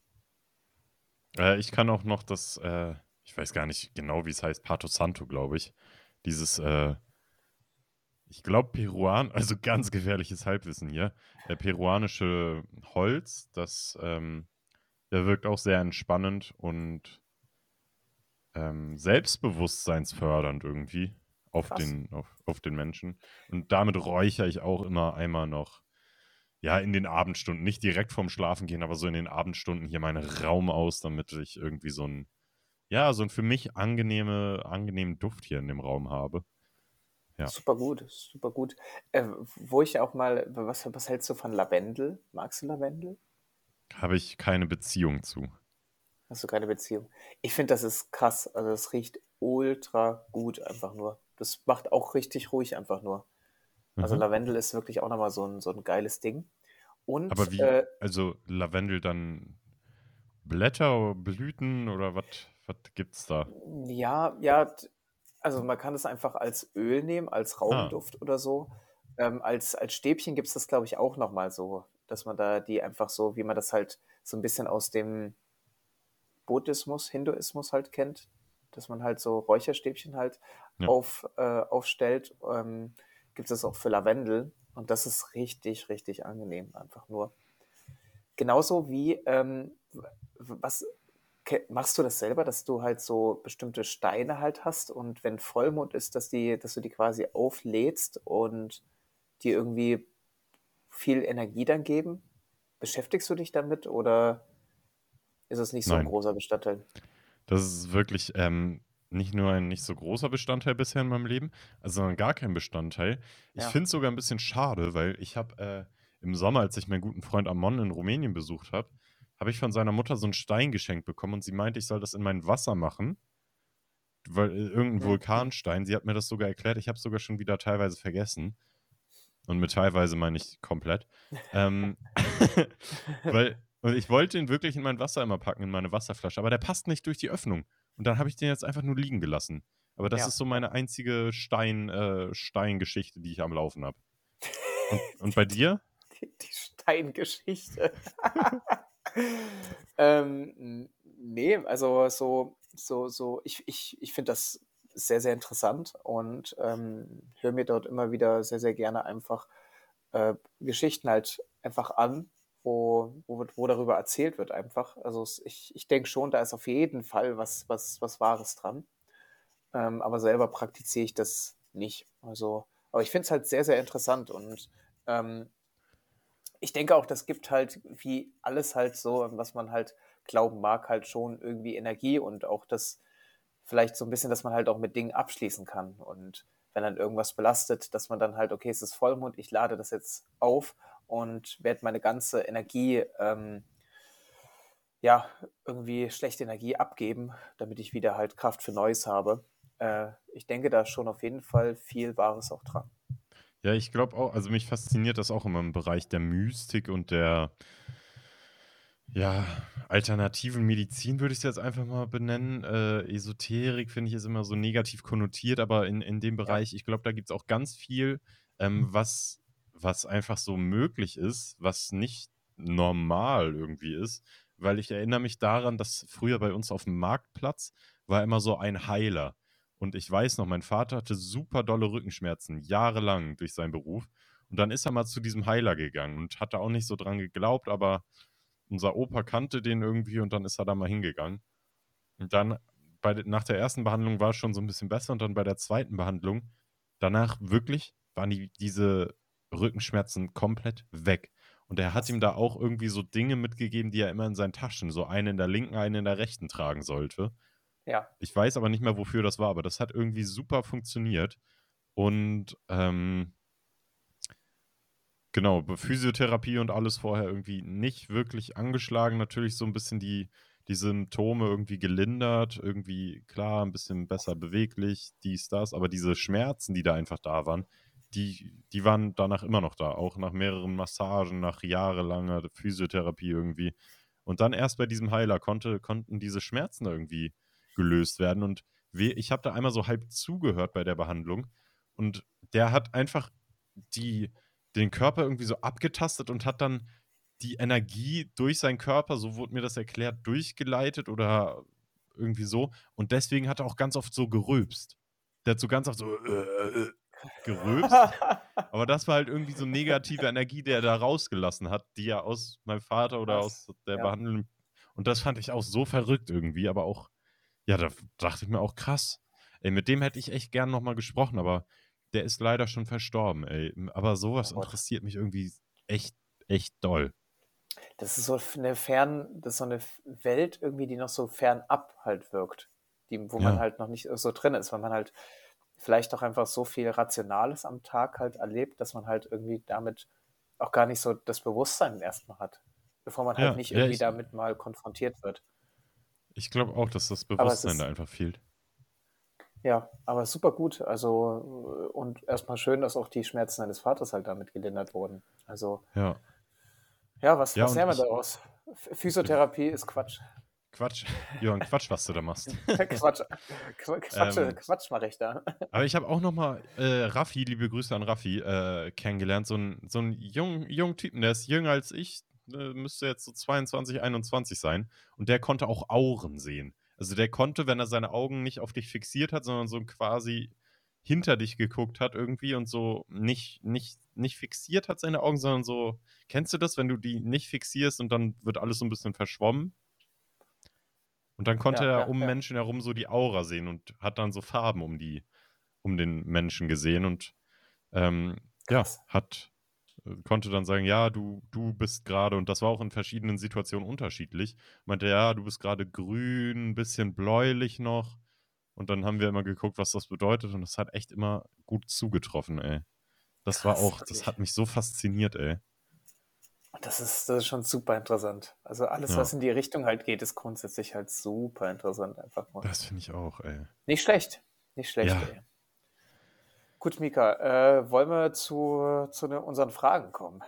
Äh, ich kann auch noch das, äh, ich weiß gar nicht genau, wie es heißt, Pato Santo, glaube ich. Dieses, äh, ich glaube, Peruan, also ganz gefährliches Halbwissen hier. Der peruanische Holz, das ähm, der wirkt auch sehr entspannend und ähm, selbstbewusstseinsfördernd irgendwie auf den, auf, auf den Menschen. Und damit räuchere ich auch immer einmal noch ja, in den Abendstunden, nicht direkt vorm Schlafen gehen, aber so in den Abendstunden hier meinen Raum aus, damit ich irgendwie so ein, ja, so ein für mich angenehme, angenehmen Duft hier in dem Raum habe. Ja. Super gut, super gut. Äh, wo ich auch mal, was, was hältst du von Lavendel? Magst du Lavendel? Habe ich keine Beziehung zu. Hast du keine Beziehung? Ich finde, das ist krass. Also es riecht ultra gut einfach nur. Das macht auch richtig ruhig einfach nur. Also Mhm. Lavendel ist wirklich auch nochmal so ein, so ein geiles Ding. Und Aber wie, äh, also Lavendel dann Blätter, Blüten oder was gibt's da? ja, ja, also man kann es einfach als Öl nehmen, als Ah, Raumduft oder so. Ähm, als, als Stäbchen gibt es das, glaube ich, auch nochmal so, dass man da die einfach so, wie man das halt so ein bisschen aus dem Buddhismus, Hinduismus halt kennt, dass man halt so Räucherstäbchen halt ja. auf, äh, aufstellt, ähm, gibt es das auch für Lavendel und das ist richtig, richtig angenehm, einfach nur. Genauso wie, ähm, was machst du das selber, dass du halt so bestimmte Steine halt hast und wenn Vollmond ist, dass die, dass du die quasi auflädst und die irgendwie viel Energie dann geben? Beschäftigst du dich damit oder ist es nicht so ein Nein. großer Bestandteil? Das ist wirklich ähm, nicht nur ein nicht so großer Bestandteil bisher in meinem Leben, also sondern gar kein Bestandteil. Ich Ja. finde es sogar ein bisschen schade, weil ich habe äh, im Sommer, als ich meinen guten Freund Amon in Rumänien besucht habe, habe ich von seiner Mutter so einen Stein geschenkt bekommen und sie meinte, ich soll das in mein Wasser machen, weil äh, irgendein. Vulkanstein. Sie hat mir das sogar erklärt. Ich habe es sogar schon wieder teilweise vergessen. Und mit teilweise meine ich komplett. Ähm, weil und ich wollte ihn wirklich in mein Wasser immer packen, in meine Wasserflasche, aber der passt nicht durch die Öffnung. Und dann habe ich den jetzt einfach nur liegen gelassen. Aber das Ja, ist so meine einzige Stein, äh, Steingeschichte, die ich am Laufen habe. Und, und bei dir? Die, die Steingeschichte. ähm, nee, also so, so, so, ich, ich, ich finde das sehr, sehr interessant und ähm, höre mir dort immer wieder sehr, sehr gerne einfach äh, Geschichten halt einfach an, wo, wo, wo darüber erzählt wird einfach. Also ich, ich denke schon, da ist auf jeden Fall was, was, was Wahres dran. Ähm, aber selber praktiziere ich das nicht. Also, aber ich finde es halt sehr, sehr interessant und ähm, ich denke auch, das gibt halt wie alles halt so, was man halt glauben mag, halt schon irgendwie Energie und auch das vielleicht so ein bisschen, dass man halt auch mit Dingen abschließen kann. Und wenn dann irgendwas belastet, dass man dann halt, okay, es ist Vollmond, ich lade das jetzt auf und werde meine ganze Energie, ähm, ja, irgendwie schlechte Energie abgeben, damit ich wieder halt Kraft für Neues habe. Äh, ich denke, da schon auf jeden Fall viel Wahres auch dran. Ja, ich glaube auch, also mich fasziniert das auch immer im Bereich der Mystik und der, ja, alternativen Medizin würde ich es jetzt einfach mal benennen. Äh, Esoterik finde ich ist immer so negativ konnotiert, aber in, in dem Bereich, ich glaube, da gibt es auch ganz viel, ähm, was, was einfach so möglich ist, was nicht normal irgendwie ist. Weil ich erinnere mich daran, dass früher bei uns auf dem Marktplatz war immer so ein Heiler. Und ich weiß noch, mein Vater hatte super dolle Rückenschmerzen, jahrelang durch seinen Beruf. Und dann ist er mal zu diesem Heiler gegangen und hatte auch nicht so dran geglaubt, aber unser Opa kannte den irgendwie und dann ist er da mal hingegangen. Und dann bei, nach der ersten Behandlung war es schon so ein bisschen besser und dann bei der zweiten Behandlung, danach wirklich waren die, diese Rückenschmerzen komplett weg. Und er hat krass. ihm da auch irgendwie so Dinge mitgegeben, die er immer in seinen Taschen, so eine in der linken, eine in der rechten tragen sollte. Ja, Ich weiß aber nicht mehr, wofür das war, aber das hat irgendwie super funktioniert. Und ähm, genau, Physiotherapie und alles vorher irgendwie nicht wirklich angeschlagen. Natürlich so ein bisschen die, die Symptome irgendwie gelindert, irgendwie klar, ein bisschen besser beweglich, dies, das, aber diese Schmerzen, die da einfach da waren, die, die waren danach immer noch da, auch nach mehreren Massagen, nach jahrelanger Physiotherapie irgendwie. Und dann erst bei diesem Heiler konnte, konnten diese Schmerzen irgendwie gelöst werden. Und ich habe da einmal so halb zugehört bei der Behandlung. Und der hat einfach die, den Körper irgendwie so abgetastet und hat dann die Energie durch seinen Körper, so wurde mir das erklärt, durchgeleitet oder irgendwie so. Und deswegen hat er auch ganz oft so gerülpst. Der hat so ganz oft so äh, äh, gerülpst. Aber das war halt irgendwie so negative Energie, die er da rausgelassen hat, die er aus meinem Vater oder krass. aus der Ja. Behandlung. Und das fand ich auch so verrückt irgendwie, aber auch, ja, da dachte ich mir auch krass. Ey, mit dem hätte ich echt gern nochmal gesprochen, aber der ist leider schon verstorben, ey. Aber sowas Oh interessiert mich irgendwie echt echt doll. Das ist so eine fern, das ist so eine Welt irgendwie, die noch so fernab halt wirkt, die, wo man Ja. halt noch nicht so drin ist, weil man halt vielleicht auch einfach so viel Rationales am Tag halt erlebt, dass man halt irgendwie damit auch gar nicht so das Bewusstsein erstmal hat, bevor man halt Ja, nicht ja, irgendwie damit mal konfrontiert wird. ich glaube auch, dass das Bewusstsein da ist, einfach fehlt. ja, aber super gut. Also, äh, und erstmal schön, dass auch die Schmerzen deines Vaters halt damit gelindert wurden. Also, Ja. ja, was, Ja, was lernen wir daraus? Ph- Physiotherapie ist Quatsch. Quatsch, Johann, Quatsch, was du da machst. Quatsch, Qu- Quatsch, ähm, Quatsch mache ich da. aber ich habe auch noch mal äh, Raffi, liebe Grüße an Raffi, äh, kennengelernt. So ein, so ein jungen, jungen Typen, der ist jünger als ich, äh, müsste jetzt so 22, 21 sein. Und der konnte auch Auren sehen. Also der konnte, wenn er seine Augen nicht auf dich fixiert hat, sondern so quasi hinter dich geguckt hat irgendwie und so nicht, nicht, nicht fixiert hat seine Augen, sondern so, kennst du das, wenn du die nicht fixierst und dann wird alles so ein bisschen verschwommen? Und dann konnte Ja, er um. Menschen herum so die Aura sehen und hat dann so Farben um die, um den Menschen gesehen und ähm, ja, hat, äh, konnte dann sagen, ja, du, du bist gerade, und das war auch in verschiedenen Situationen unterschiedlich, meinte, ja, du bist gerade grün, ein bisschen bläulich noch. Und dann haben wir immer geguckt, was das bedeutet, und das hat echt immer gut zugetroffen, ey. Das war Krass, auch, das wirklich. hat mich so fasziniert, ey. Das ist, das ist schon super interessant. Also alles, Ja, was in die Richtung halt geht, ist grundsätzlich halt super interessant einfach nur. das finde ich auch, ey. Nicht schlecht. Nicht schlecht, Ja, ey. Gut, Mika, äh, wollen wir zu, zu ne, unseren Fragen kommen?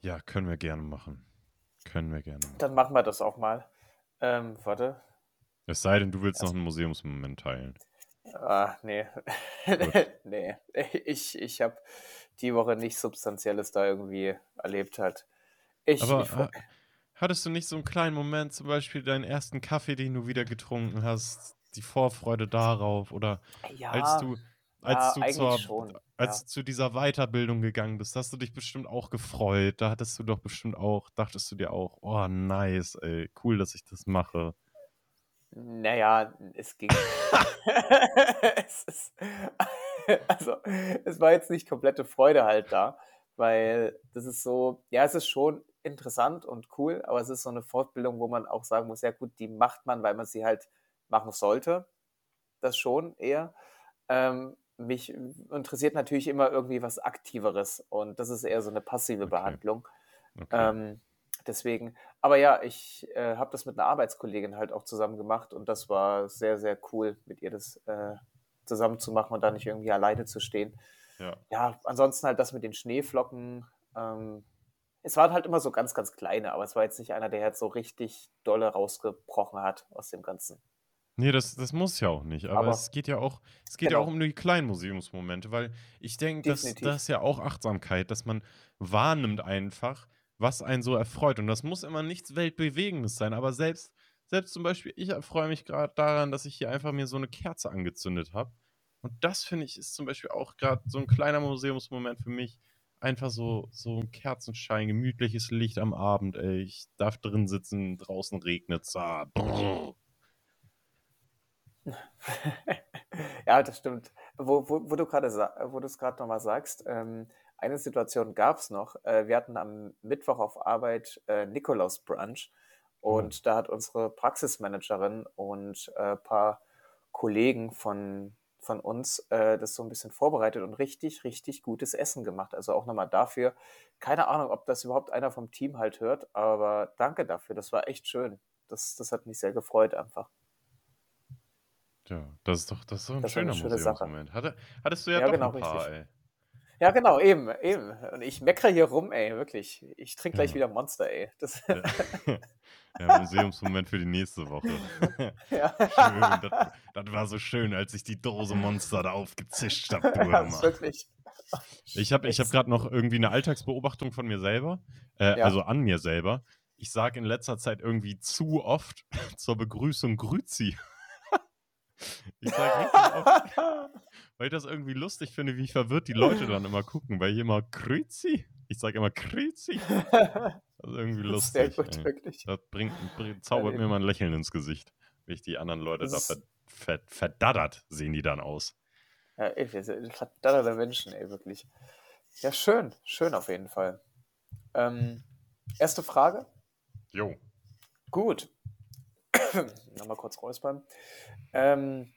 ja, können wir gerne machen. Können wir gerne machen. Dann machen wir das auch mal. Ähm, warte. Es sei denn, du willst noch Erst, einen Museumsmoment teilen. ah, nee. Nee. Ich, ich habe die Woche nichts Substanzielles da irgendwie erlebt halt. Ich, Aber ich, ha hattest du nicht so einen kleinen Moment, zum Beispiel deinen ersten Kaffee, den du wieder getrunken hast, die Vorfreude darauf oder als ja, du, als ja, du zur, schon. als Ja. du zu dieser Weiterbildung gegangen bist, hast du dich bestimmt auch gefreut. Da hattest du doch bestimmt auch, dachtest du dir auch, oh nice, ey, cool, dass ich das mache. Naja, es ging. es ist, also, es war jetzt nicht komplette Freude halt da, weil das ist so, ja, es ist schon interessant und cool, aber es ist so eine Fortbildung, wo man auch sagen muss, ja gut, die macht man, weil man sie halt machen sollte. Das schon eher. Ähm, mich interessiert natürlich immer irgendwie was Aktiveres und das ist eher so eine passive Okay, Behandlung. okay. Ähm, deswegen, aber ja, ich äh, habe das mit einer Arbeitskollegin halt auch zusammen gemacht und das war sehr, sehr cool, mit ihr das äh, zusammen zu machen und da nicht irgendwie alleine zu stehen. Ja. Ja, ansonsten halt das mit den Schneeflocken. Ähm, es waren halt immer so ganz, ganz kleine, aber es war jetzt nicht einer, der jetzt so richtig dolle rausgebrochen hat aus dem Ganzen. Nee, das, das muss ja auch nicht. Aber Aber es geht ja auch, es geht ja auch genau, um die kleinen Museumsmomente, weil ich denke, das, das ja auch Achtsamkeit, dass man wahrnimmt einfach, was einen so erfreut. Und das muss immer nichts Weltbewegendes sein. Aber selbst, selbst zum Beispiel, ich erfreue mich gerade daran, dass ich hier einfach mir so eine Kerze angezündet habe. Und das finde ich ist zum Beispiel auch gerade so ein kleiner Museumsmoment für mich. Einfach so, so ein Kerzenschein, gemütliches Licht am Abend, ey. Ich darf drin sitzen, draußen regnet es. Ah. Ja, das stimmt. Wo, wo, wo du gerade wo du es gerade nochmal sagst, ähm, eine Situation gab es noch. Äh, wir hatten am Mittwoch auf Arbeit äh, Nikolaus Brunch Oh. und da hat unsere Praxismanagerin und ein paar Kollegen von, von uns äh, das so ein bisschen vorbereitet und richtig, richtig gutes Essen gemacht. Also auch nochmal dafür. Keine Ahnung, ob das überhaupt einer vom Team halt hört, aber danke dafür. Das war echt schön. Das, das hat mich sehr gefreut einfach. Ja, das ist doch, das ist doch ein Das schöner schöne Sache. Museumsmoment. Hatte, hattest du ja Ja, doch genau, ein paar, richtig. ey. Ja, genau, eben, eben. Und ich meckere hier rum, ey, wirklich. Ich trinke gleich Ja. wieder Monster, ey. Das, Ja, ja Museumsmoment für die nächste Woche. ja. Schön, das, das war so schön, als ich die Dose Monster da aufgezischt habe, du ja, wirklich. Ich habe ich hab gerade noch irgendwie eine Alltagsbeobachtung von mir selber, äh, Ja. also an mir selber. Ich sage in letzter Zeit irgendwie zu oft zur Begrüßung Grüzi. Ich sage richtig oft, weil ich das irgendwie lustig finde, wie verwirrt die Leute dann immer gucken, weil ich immer Grüzi, ich sage immer Grüzi. Das ist irgendwie ist sehr lustig. gut, ey. wirklich. Das bringt, bringt, Ja, zaubert mir eben. mal ein Lächeln ins Gesicht. Wie ich die anderen Leute Das da ver, verdaddert sehen die dann aus. ja, ey, wir sind verdammte Menschen, ey, wirklich. Ja, schön, schön auf jeden Fall. Ähm, Erste Frage? Jo. Gut. Nochmal kurz räuspern. Ähm,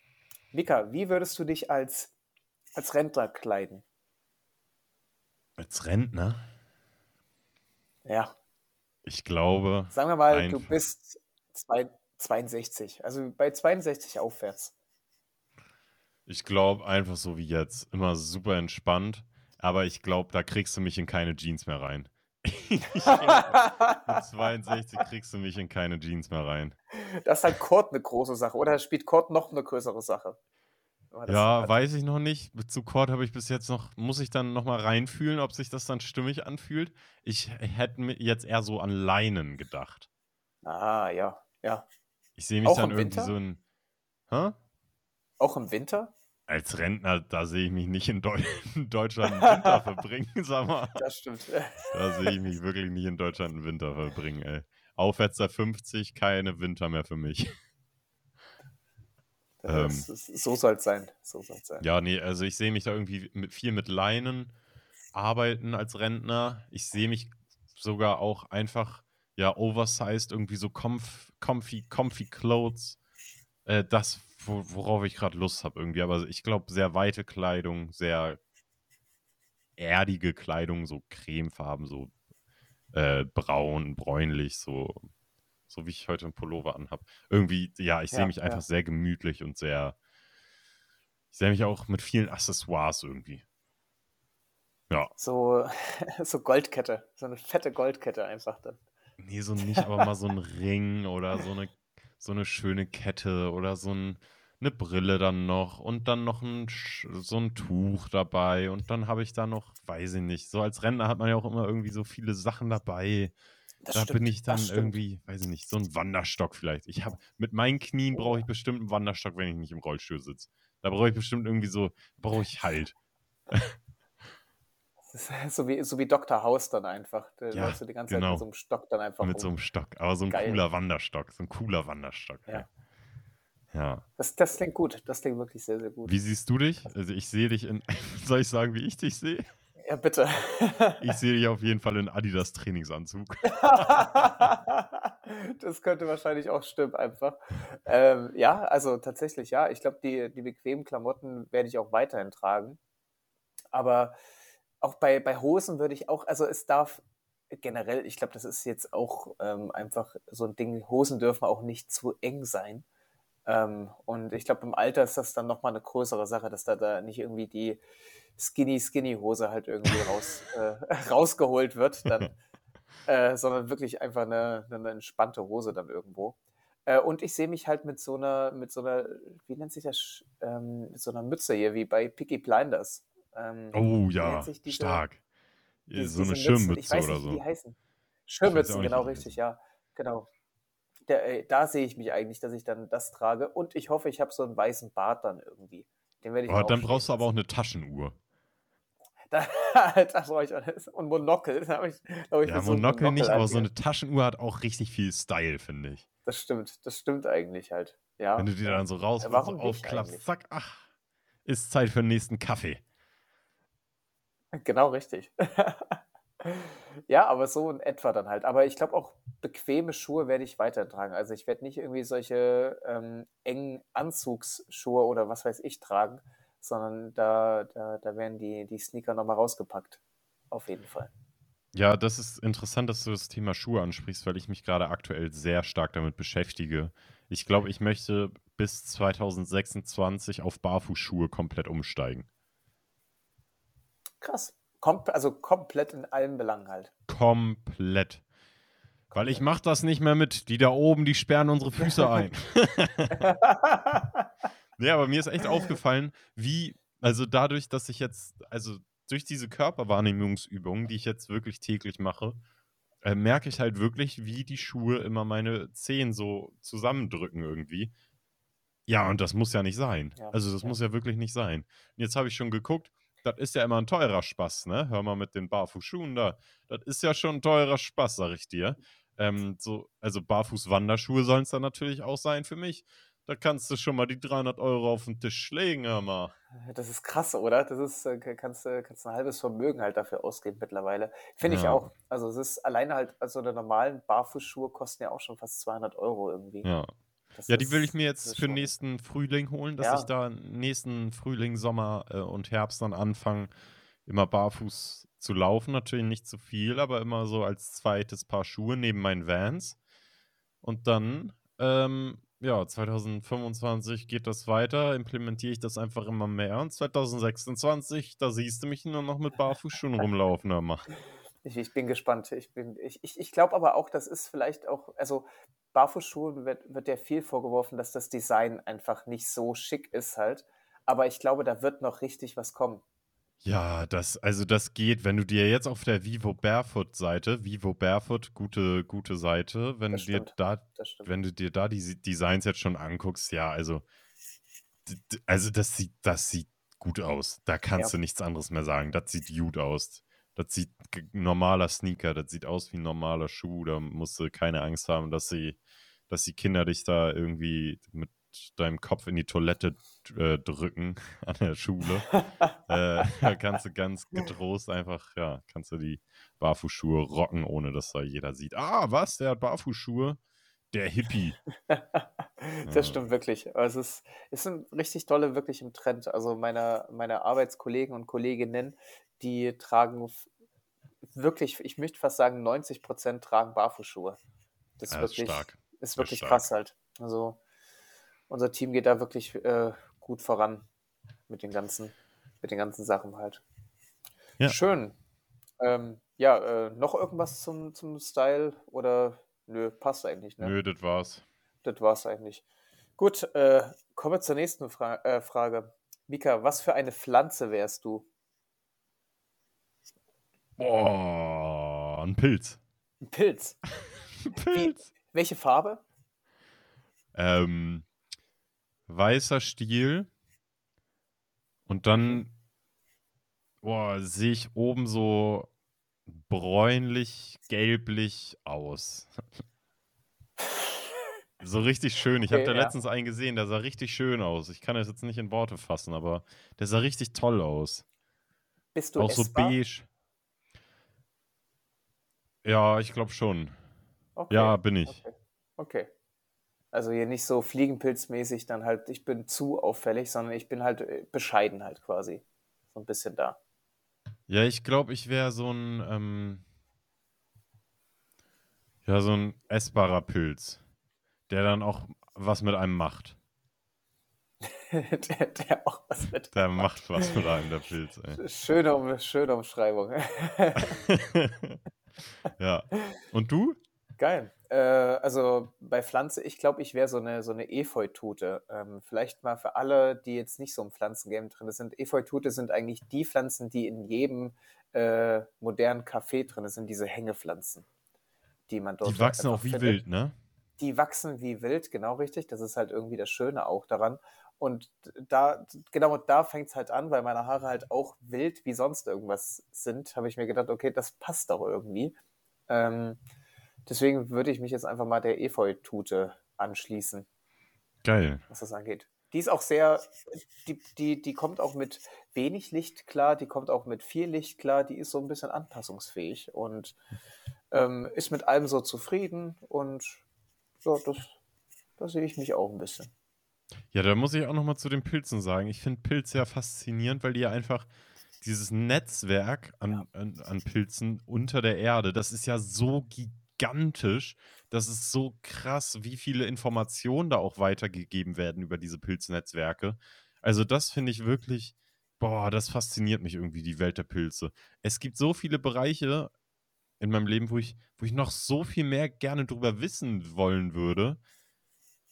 Mika, wie würdest du dich als, als Rentner kleiden? Als Rentner? Ja. Ich glaube. Sagen wir mal, einfach. du bist zwei, 62, also bei 62 aufwärts. Ich glaube einfach so wie jetzt. Immer super entspannt. Aber ich glaube, da kriegst du mich in keine Jeans mehr rein. Mit 62 kriegst du mich in keine Jeans mehr rein. Das ist halt Kurt eine große Sache. Oder spielt Kurt noch eine größere Sache? Ja, hat- weiß ich noch nicht. Zu Cord habe ich bis jetzt noch, muss ich dann nochmal reinfühlen, ob sich das dann stimmig anfühlt. Ich hätte mir jetzt eher so an Leinen gedacht. Ah, ja, ja. Ich sehe mich Auch dann irgendwie Winter? so ein. Hä? Auch im Winter? Als Rentner, da sehe ich mich nicht in, Deu in Deutschland einen Winter verbringen, sag mal. Das stimmt. Da sehe ich mich wirklich nicht in Deutschland einen Winter verbringen, ey. Aufwärts der 50, keine Winter mehr für mich. Das ist, so soll es sein. So soll sein. Ähm. Ja, nee, also ich sehe mich da irgendwie mit, viel mit Leinen arbeiten als Rentner. Ich sehe mich sogar auch einfach, ja, oversized, irgendwie so comf comfy, comfy Clothes. Äh, das, worauf ich gerade Lust habe irgendwie. Aber ich glaube, sehr weite Kleidung, sehr erdige Kleidung, so cremefarben, so äh, braun, bräunlich, so, so wie ich heute einen Pullover anhab. Irgendwie, ja, ich sehe Ja, mich einfach ja. sehr gemütlich und sehr, ich sehe mich auch mit vielen Accessoires irgendwie. Ja, So, so Goldkette. So eine fette Goldkette einfach dann. nee, so nicht, aber mal so ein Ring oder so eine, so eine schöne Kette oder so ein, eine Brille dann noch und dann noch ein, so ein Tuch dabei und dann habe ich da noch, weiß ich nicht, so als Rentner hat man ja auch immer irgendwie so viele Sachen dabei. Das da stimmt, bin ich dann irgendwie, weiß ich nicht, so ein Wanderstock vielleicht. Ich habe mit meinen Knien brauche ich bestimmt einen Wanderstock, wenn ich nicht im Rollstuhl sitze. Da brauche ich bestimmt irgendwie so, brauche ich Halt. Ist so wie, so wie Dr. House dann einfach. Da Ja, läufst du die ganze Zeit genau. mit so einem Stock dann einfach Mit so rum. einem Stock. Aber so ein Geil. cooler Wanderstock. So ein cooler Wanderstock. Ja. ey. Ja. Das, das klingt gut. Das klingt wirklich sehr, sehr gut. Wie siehst du dich? Also ich sehe dich in. Soll ich sagen, wie ich dich sehe? Ja, bitte. Ich sehe dich auf jeden Fall in Adidas Trainingsanzug. das könnte wahrscheinlich auch stimmen einfach. Ähm, ja, also tatsächlich ja. Ich glaube, die, die bequemen Klamotten werde ich auch weiterhin tragen. Aber auch bei, bei Hosen würde ich auch, also es darf generell, ich glaube, das ist jetzt auch ähm, einfach so ein Ding, Hosen dürfen auch nicht zu eng sein. Ähm, und ich glaube, im Alter ist das dann nochmal eine größere Sache, dass da, da nicht irgendwie die Skinny-Skinny-Hose halt irgendwie raus, äh, rausgeholt wird, dann, äh, sondern wirklich einfach eine, eine entspannte Hose dann irgendwo. Äh, und ich sehe mich halt mit so einer, mit so einer, wie nennt sich das, ähm, mit so einer Mütze hier, wie bei Picky Blinders. Ähm, Oh wie ja, diese- stark. die- so eine. Schirmmütze Ich weiß oder nicht, wie so. die heißen. Schirmmützen, genau wie richtig, ja. Genau. Der, äh, da sehe ich mich eigentlich, dass ich dann das trage. Und ich hoffe, ich habe so einen weißen Bart dann irgendwie. Den werde ich Aber auch dann brauchst du aber auch eine Taschenuhr. Da, da brauche ich auch und Monokel. Da habe ich, ich, Ja, so Monokel nicht, aber so eine Taschenuhr hat auch richtig viel Style, finde ich. Das stimmt, das stimmt eigentlich halt. Ja. Wenn du die dann so raus Ja, so warum nicht aufklappst, zack, ach, ist Zeit für den nächsten Kaffee. Genau richtig. ja, aber so in etwa dann halt. Aber ich glaube auch bequeme Schuhe werde ich weiter tragen. Also ich werde nicht irgendwie solche ähm, engen Anzugsschuhe oder was weiß ich tragen, sondern da, da, da werden die, die Sneaker nochmal rausgepackt. Auf jeden Fall. Ja, das ist interessant, dass du das Thema Schuhe ansprichst, weil ich mich gerade aktuell sehr stark damit beschäftige. Ich glaube, ich möchte bis 2026 auf Barfußschuhe komplett umsteigen. Krass. Kom also komplett in allen Belangen halt. Komplett. Weil ich mache das nicht mehr mit. Die da oben, die sperren unsere Füße ein. Ja, aber mir ist echt aufgefallen, wie, also dadurch, dass ich jetzt, also durch diese Körperwahrnehmungsübungen, die ich jetzt wirklich täglich mache, äh, merke ich halt wirklich, wie die Schuhe immer meine Zehen so zusammendrücken irgendwie. Ja, und das muss ja nicht sein. Ja, also das ja. muss ja wirklich nicht sein. Und jetzt habe ich schon geguckt, das ist ja immer ein teurer Spaß, ne? Hör mal mit den Barfußschuhen da. Das ist ja schon ein teurer Spaß, sag ich dir. Ähm, so, also Barfuß-Wanderschuhe sollen es dann natürlich auch sein für mich. da kannst du schon mal die 300 Euro auf den Tisch legen, hör mal. Das ist krass, oder? Das ist, äh, kannst du kannst ein halbes Vermögen halt dafür ausgeben mittlerweile. Finde ich Ja, auch. Also es ist alleine halt, also eine normalen Barfußschuhe kosten ja auch schon fast 200 Euro irgendwie. ja. Das Ja, die will ich mir jetzt für nächsten Frühling holen, dass ich ja, da nächsten Frühling, Sommer äh, und Herbst dann anfange, immer barfuß zu laufen. Natürlich nicht zu viel, aber immer so als zweites Paar Schuhe neben meinen Vans. Und dann, ähm, ja, 2025 geht das weiter, implementiere ich das einfach immer mehr. Und 2026, da siehst du mich nur noch mit Barfußschuhen rumlaufen, mal. ich, ich bin gespannt. Ich bin, ich, ich, ich glaube aber auch, das ist vielleicht auch, also Barfußschuhen wird, wird ja viel vorgeworfen, dass das Design einfach nicht so schick ist halt. Aber ich glaube, da wird noch richtig was kommen. Ja, das, also das geht, wenn du dir jetzt auf der Vivo Barefoot Seite, Vivo Barefoot, gute, gute Seite, wenn Das du dir stimmt. da, Das stimmt. wenn du dir da die Designs jetzt schon anguckst, ja, also, also das sieht, das sieht gut aus. Da Ja. kannst du nichts anderes mehr sagen. Das sieht gut aus. Das sieht normaler Sneaker, das sieht aus wie ein normaler Schuh. Da musst du keine Angst haben, dass sie, dass die Kinder dich da irgendwie mit deinem Kopf in die Toilette äh, drücken an der Schule. Äh, da kannst du ganz getrost einfach, ja, kannst du die Barfußschuhe rocken, ohne dass da jeder sieht. Ah, was? Der hat Barfußschuhe? Der Hippie. Das Ja, stimmt wirklich. Es ist, es sind richtig tolle wirklich im Trend. Also meine, meine Arbeitskollegen und Kolleginnen, die tragen wirklich, ich möchte fast sagen, 90 Prozent tragen Barfußschuhe. Das ist ja, ist wirklich, stark. ist Ist wirklich stark. krass halt. Also unser Team geht da wirklich äh, gut voran mit den ganzen, mit den ganzen Sachen halt. Ja. Schön. Ähm, ja, äh, noch irgendwas zum, zum Style oder nö, passt eigentlich, ne? Nö, das war's. Das war's eigentlich. Gut, äh, kommen wir zur nächsten Fra äh, Frage. Mika, was für eine Pflanze wärst du? Boah, ein Pilz. Ein Pilz. Ein Wie, Pilz. welche Farbe? Ähm, weißer Stiel und Mhm. dann, boah, sehe ich oben so bräunlich, gelblich aus. So richtig schön. Ich habe Okay, da ja. letztens einen gesehen, der sah richtig schön aus. Ich kann das jetzt nicht in Worte fassen, aber der sah richtig toll aus. Bist du Auch so essbar? beige. Ja, ich glaube schon. Ja, Okay, bin ich. okay, okay. Also hier nicht so fliegenpilzmäßig dann halt, ich bin zu auffällig, sondern ich bin halt äh, bescheiden halt quasi. So ein bisschen da. Ja, ich glaube, ich wäre so ein, ähm, ja, so ein essbarer Pilz, der dann auch was mit einem macht. Der, der auch was mit Der einem macht. macht was mit einem, der Pilz, ey. Schöne, schöne Umschreibung. Ja. Und du? Geil. Äh, also bei Pflanze, ich glaube, ich wäre so eine, so eine Efeutute. Ähm, vielleicht mal für alle, die jetzt nicht so im Pflanzengame drin sind. Efeutute sind eigentlich die Pflanzen, die in jedem äh, modernen Café drin sind, diese Hängepflanzen, die man dort Die wachsen einfach auch wie findet. wild, ne? Die wachsen wie wild, genau richtig. Das ist halt irgendwie das Schöne auch daran. Und da, genau da fängt es halt an, weil meine Haare halt auch wild wie sonst irgendwas sind, habe ich mir gedacht, okay, das passt doch irgendwie. Ähm, deswegen würde ich mich jetzt einfach mal der Efeutute anschließen, Geil. was das angeht. Die ist auch sehr, die, die, die kommt auch mit wenig Licht klar, die kommt auch mit viel Licht klar, die ist so ein bisschen anpassungsfähig und ähm, ist mit allem so zufrieden und ja, das, da sehe ich mich auch ein bisschen. Ja, da muss ich auch noch mal zu den Pilzen sagen. Ich finde Pilze ja faszinierend, weil die ja einfach dieses Netzwerk Ja. an, an, an Pilzen unter der Erde, das ist ja so gigantisch. Das ist so krass, wie viele Informationen da auch weitergegeben werden über diese Pilznetzwerke. Also das finde ich wirklich, boah, das fasziniert mich irgendwie, die Welt der Pilze. Es gibt so viele Bereiche in meinem Leben, wo ich, wo ich noch so viel mehr gerne drüber wissen wollen würde.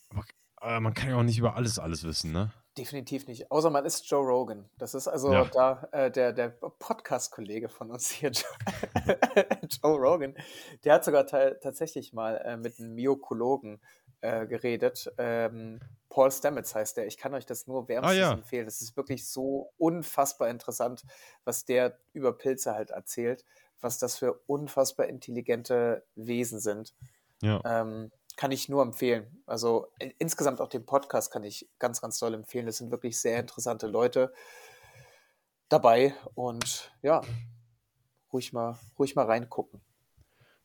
Aber äh, man kann ja auch nicht über alles alles wissen, ne? Definitiv nicht. Außer man ist Joe Rogan. Das ist also Ja. da äh, der, der Podcast-Kollege von uns hier, Joe, Joe Rogan. Der hat sogar ta tatsächlich mal äh, mit einem Myokologen äh, geredet. Ähm, Paul Stamets heißt der. Ich kann euch das nur Ah wärmstens ja, empfehlen. Es ist wirklich so unfassbar interessant, was der über Pilze halt erzählt, was das für unfassbar intelligente Wesen sind. ja. Ähm, kann ich nur empfehlen. Also in, insgesamt auch den Podcast kann ich ganz, ganz toll empfehlen. Es sind wirklich sehr interessante Leute dabei und ja, ruhig mal, ruhig mal reingucken.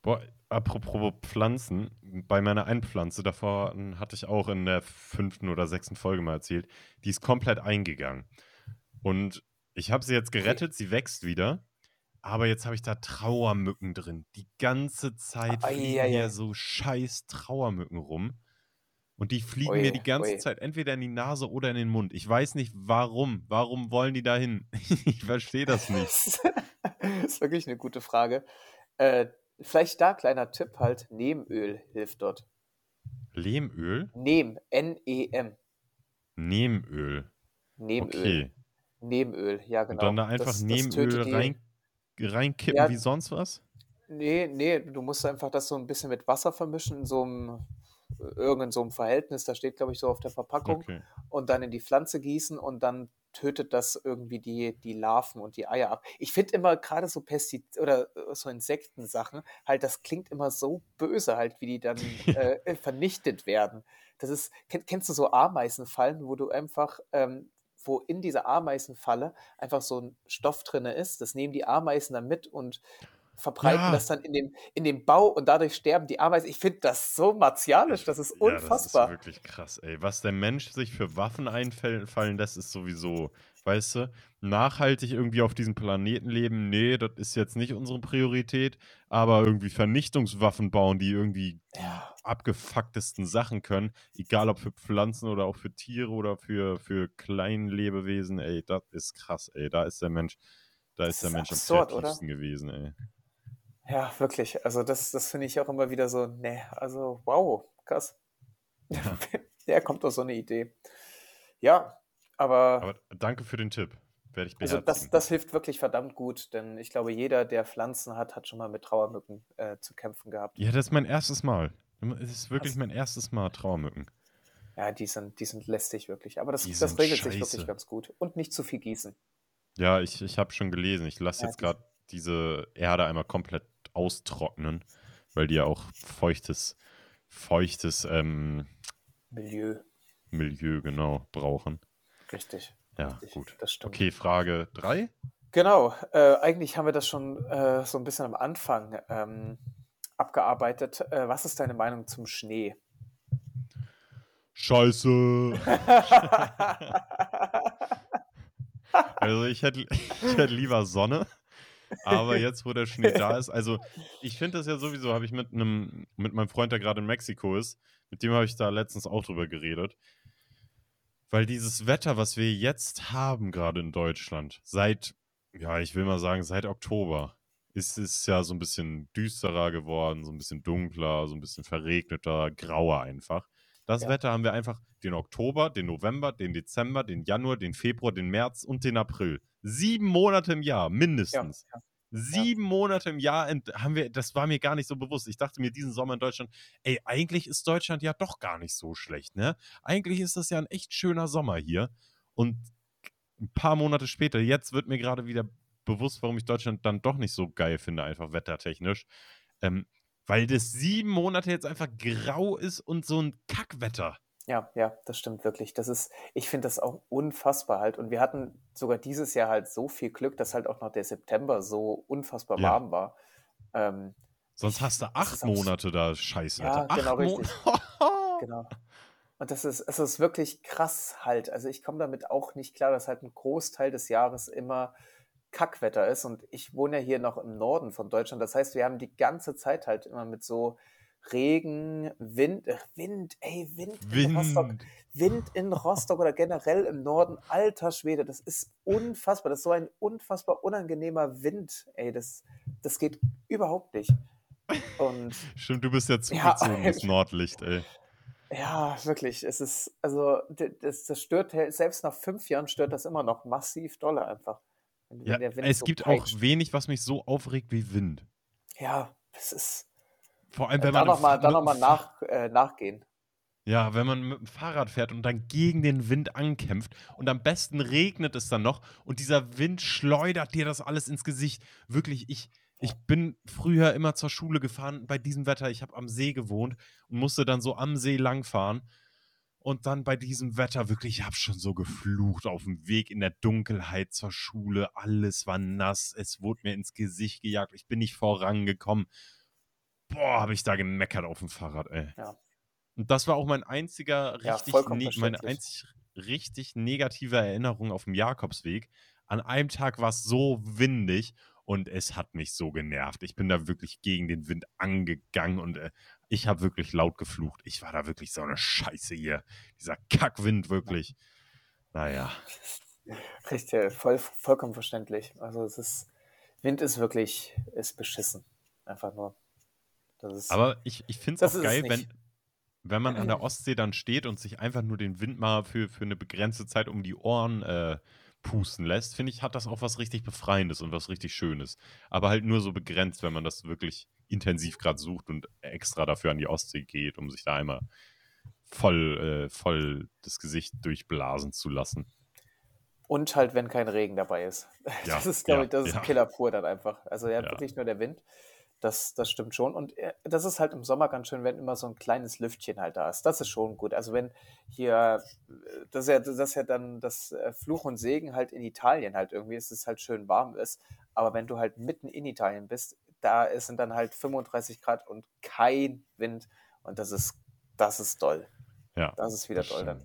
Boah, apropos Pflanzen, bei meiner Einpflanze, davor hatte ich auch in der fünften oder sechsten Folge mal erzählt, die ist komplett eingegangen. Und ich habe sie jetzt gerettet, sie wächst wieder. Aber jetzt habe ich da Trauermücken drin. Die ganze Zeit fliegen hier so scheiß Trauermücken rum. Und die fliegen Ui, mir die ganze ui. Zeit entweder in die Nase oder in den Mund. Ich weiß nicht warum. Warum wollen die da hin? ich verstehe das nicht. das ist wirklich eine gute Frage. Äh, vielleicht da kleiner Tipp halt, Nehmöl hilft dort. Lehmöl? Nehm, N-E-M. Nehmöl. Nehmöl. Okay. Nehmöl, ja Und genau. dann da einfach Das- die- rein, reinkippen Ja. wie sonst was? Nee, nee, du musst einfach das so ein bisschen mit Wasser vermischen, in so einem, irgendein so einem Verhältnis, da steht, glaube ich, so auf der Verpackung, Okay. und dann in die Pflanze gießen und dann tötet das irgendwie die, die Larven und die Eier ab. Ich finde immer gerade so Pestiz oder äh, so Insektensachen, halt, das klingt immer so böse, halt, wie die dann äh, vernichtet werden. Das ist, kenn, kennst du so Ameisenfallen, wo du einfach, ähm, wo in dieser Ameisenfalle einfach so ein Stoff drin ist, das nehmen die Ameisen dann mit und verbreiten Ja. das dann in dem, in dem Bau und dadurch sterben die Ameisen. Ich finde das so martialisch, das ist Ja, unfassbar. das ist wirklich krass, ey. Was der Mensch sich für Waffen einfallen lässt, ist sowieso, weißt du, nachhaltig irgendwie auf diesem Planeten leben, nee, das ist jetzt nicht unsere Priorität, aber irgendwie Vernichtungswaffen bauen, die irgendwie Ja. Abgefucktesten Sachen können, egal ob für Pflanzen oder auch für Tiere oder für, für Kleinlebewesen, ey, das ist krass, ey. Da ist der Mensch, da Das ist der ist Mensch absurd, am oder? kreativsten gewesen, ey. Ja, wirklich. Also das, das finde ich auch immer wieder so, ne, also wow, krass. Ja. Der kommt auf so eine Idee. Ja, aber, Aber danke für den Tipp. Werde ich also das, das hilft wirklich verdammt gut, denn ich glaube, jeder, der Pflanzen hat, hat schon mal mit Trauermücken äh, zu kämpfen gehabt. Ja, das ist mein erstes Mal. Es ist wirklich mein erstes Mal Trauermücken. Ja, die sind, die sind lästig wirklich. Aber das, Die das regelt sich scheiße. wirklich ganz gut. Und nicht zu viel gießen. Ja, ich, ich habe schon gelesen. Ich lasse Ja, jetzt gerade diese Erde einmal komplett austrocknen, weil die ja auch feuchtes, feuchtes ähm, Milieu, Milieu genau brauchen. richtig. Ja, richtig. gut. Das stimmt. Okay, Frage 3. Genau, äh, eigentlich haben wir das schon äh, so ein bisschen am Anfang ähm, abgearbeitet. Äh, was ist deine Meinung zum Schnee? Scheiße. Also ich hätte, ich hätte lieber Sonne. Aber jetzt, wo der Schnee da ist, also ich finde das ja sowieso, habe ich mit einem, mit meinem Freund, der gerade in Mexiko ist, mit dem habe ich da letztens auch drüber geredet. Weil dieses Wetter, was wir jetzt haben, gerade in Deutschland, seit, ja, ich will mal sagen, seit Oktober, ist es ja so ein bisschen düsterer geworden, so ein bisschen dunkler, so ein bisschen verregneter, grauer einfach. Das Ja. Wetter haben wir einfach den Oktober, den November, den Dezember, den Januar, den Februar, den März und den April. Sieben Monate im Jahr, Ja, mindestens. ja. Sieben Monate im Jahr haben wir, das war mir gar nicht so bewusst. Ich dachte mir diesen Sommer in Deutschland, ey, eigentlich ist Deutschland ja doch gar nicht so schlecht, ne? Eigentlich ist das ja ein echt schöner Sommer hier. Und ein paar Monate später, jetzt wird mir gerade wieder bewusst, warum ich Deutschland dann doch nicht so geil finde, einfach wettertechnisch. Ähm, weil das sieben Monate jetzt einfach grau ist und so ein Kackwetter. Ja, ja, das stimmt wirklich. Das ist, ich finde das auch unfassbar halt. Und wir hatten sogar dieses Jahr halt so viel Glück, dass halt auch noch der September so unfassbar Ja. warm war. Ähm, Sonst Ich- hast du acht Monate da Scheißwetter. Ja, acht genau, richtig. genau. Und das ist, es ist wirklich krass halt. Also ich komme damit auch nicht klar, dass halt ein Großteil des Jahres immer Kackwetter ist. Und ich wohne ja hier noch im Norden von Deutschland. Das heißt, wir haben die ganze Zeit halt immer mit so Regen, Wind, äh, Wind, ey, Wind, in Rostock. Wind. Wind in Rostock oder generell im Norden, alter Schwede, das ist unfassbar. Das ist so ein unfassbar unangenehmer Wind. Ey, das, das geht überhaupt nicht. Und Stimmt, du bist ja Ja, zugezogen, das Nordlicht, ey. ja, wirklich, es ist, also das, das stört, selbst nach fünf Jahren stört das immer noch massiv dolle einfach. Ja, es so gibt peitscht. auch wenig, was mich so aufregt wie Wind. Ja, das ist. Vor allem, Äh, wenn da man, im nochmal noch mal nach, äh, nachgehen. Ja, wenn man mit dem Fahrrad fährt und dann gegen den Wind ankämpft und am besten regnet es dann noch und dieser Wind schleudert dir das alles ins Gesicht. Wirklich, ich, Ich bin früher immer zur Schule gefahren bei diesem Wetter. Ich habe am See gewohnt und musste dann so am See langfahren. Und dann bei diesem Wetter wirklich, ich habe schon so geflucht auf dem Weg in der Dunkelheit zur Schule. Alles war nass. Es wurde mir ins Gesicht gejagt. Ich bin nicht vorangekommen. Boah, habe ich da gemeckert auf dem Fahrrad, ey. Ja. Und das war auch mein einziger Ja, richtig, vollkommen ne meine einzig richtig negative Erinnerung auf dem Jakobsweg. An einem Tag war es so windig und es hat mich so genervt. Ich bin da wirklich gegen den Wind angegangen und äh, ich habe wirklich laut geflucht. Ich war da wirklich so eine Scheiße hier. Dieser Kackwind wirklich. Naja. Richtig, voll, vollkommen verständlich. Also es ist, Wind ist wirklich, ist beschissen. Einfach nur. Ist, Aber ich, ich finde es auch geil, wenn, wenn man an der Ostsee dann steht und sich einfach nur den Wind mal für, für eine begrenzte Zeit um die Ohren äh, pusten lässt, finde ich, hat das auch was richtig Befreiendes und was richtig Schönes. Aber halt nur so begrenzt, wenn man das wirklich intensiv gerade sucht und extra dafür an die Ostsee geht, um sich da einmal voll, äh, voll das Gesicht durchblasen zu lassen. Und halt, wenn kein Regen dabei ist. Ja, Das ist, glaube ja, ich, das ist ja. Killer pur dann einfach. Also ja, wirklich nur der Wind. Das, das stimmt schon. Und äh, das ist halt im Sommer ganz schön, wenn immer so ein kleines Lüftchen halt da ist. Das ist schon gut. Also wenn hier, äh, das ist ja, das ist ja dann das äh, Fluch und Segen halt in Italien halt irgendwie, ist es halt schön warm ist. Aber wenn du halt mitten in Italien bist, da ist- sind dann halt 35 Grad und kein Wind. Und das ist, das ist doll. Ja, Das ist wieder das doll dann.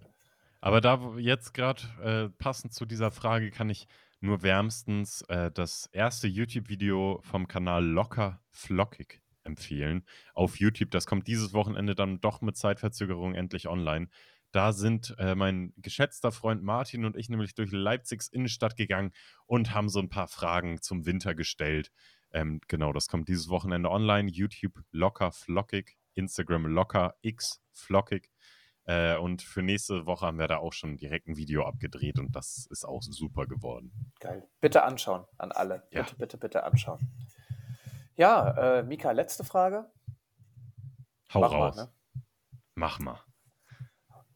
Aber da jetzt gerade äh, passend zu dieser Frage kann ich nur wärmstens äh, das erste YouTube-Video vom Kanal Locker Flockig empfehlen. Auf YouTube, das kommt dieses Wochenende dann doch mit Zeitverzögerung endlich online. Da sind äh, mein geschätzter Freund Martin und ich nämlich durch Leipzigs Innenstadt gegangen und haben so ein paar Fragen zum Winter gestellt. Ähm, genau, das kommt dieses Wochenende online. YouTube Locker Flockig, Instagram Locker X Flockig. Äh, und für nächste Woche haben wir da auch schon direkt ein Video abgedreht und das ist auch super geworden. Geil. Bitte anschauen an alle. Ja. Bitte, bitte, bitte anschauen. Ja, äh, Mika, letzte Frage. Hau Mach mal, raus. ne? Mach mal.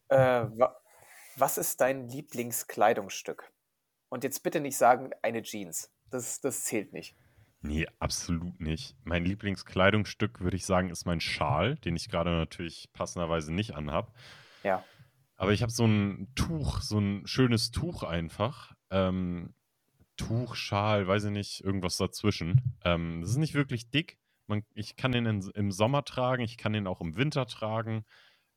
Äh, wa was ist dein Lieblingskleidungsstück? Und jetzt bitte nicht sagen, eine Jeans. Das, das zählt nicht. Nee, absolut nicht. Mein Lieblingskleidungsstück, würde ich sagen, ist mein Schal, den ich gerade natürlich passenderweise nicht anhab. Ja. Aber ich habe so ein Tuch, so ein schönes Tuch einfach. Ähm, Tuch, Schal, weiß ich nicht, irgendwas dazwischen. Ähm, das ist nicht wirklich dick. Man, ich kann den in, im Sommer tragen, ich kann den auch im Winter tragen.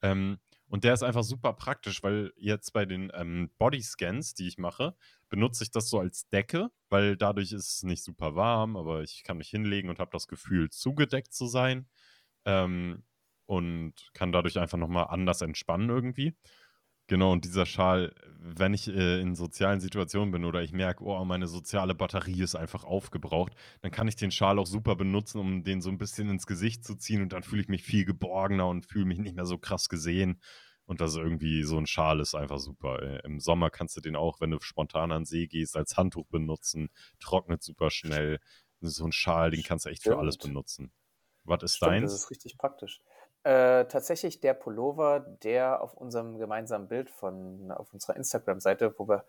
Ähm, und der ist einfach super praktisch, weil jetzt bei den ähm, Bodyscans, die ich mache, benutze ich das so als Decke, weil dadurch ist es nicht super warm, aber ich kann mich hinlegen und habe das Gefühl, zugedeckt zu sein. Ähm, und kann dadurch einfach nochmal anders entspannen irgendwie. Genau, und dieser Schal, wenn ich äh, in sozialen Situationen bin oder ich merke, oh, meine soziale Batterie ist einfach aufgebraucht, dann kann ich den Schal auch super benutzen, um den so ein bisschen ins Gesicht zu ziehen und dann fühle ich mich viel geborgener und fühle mich nicht mehr so krass gesehen. Und das ist irgendwie so ein Schal ist einfach super. Äh, Im Sommer kannst du den auch, wenn du spontan an den See gehst, als Handtuch benutzen, trocknet super schnell. So ein Schal, den kannst du echt für alles Stimmt. benutzen. Was ist Stimmt, deins? das ist richtig praktisch. Äh, tatsächlich der Pullover, der auf unserem gemeinsamen Bild von auf unserer Instagram-Seite, wo wir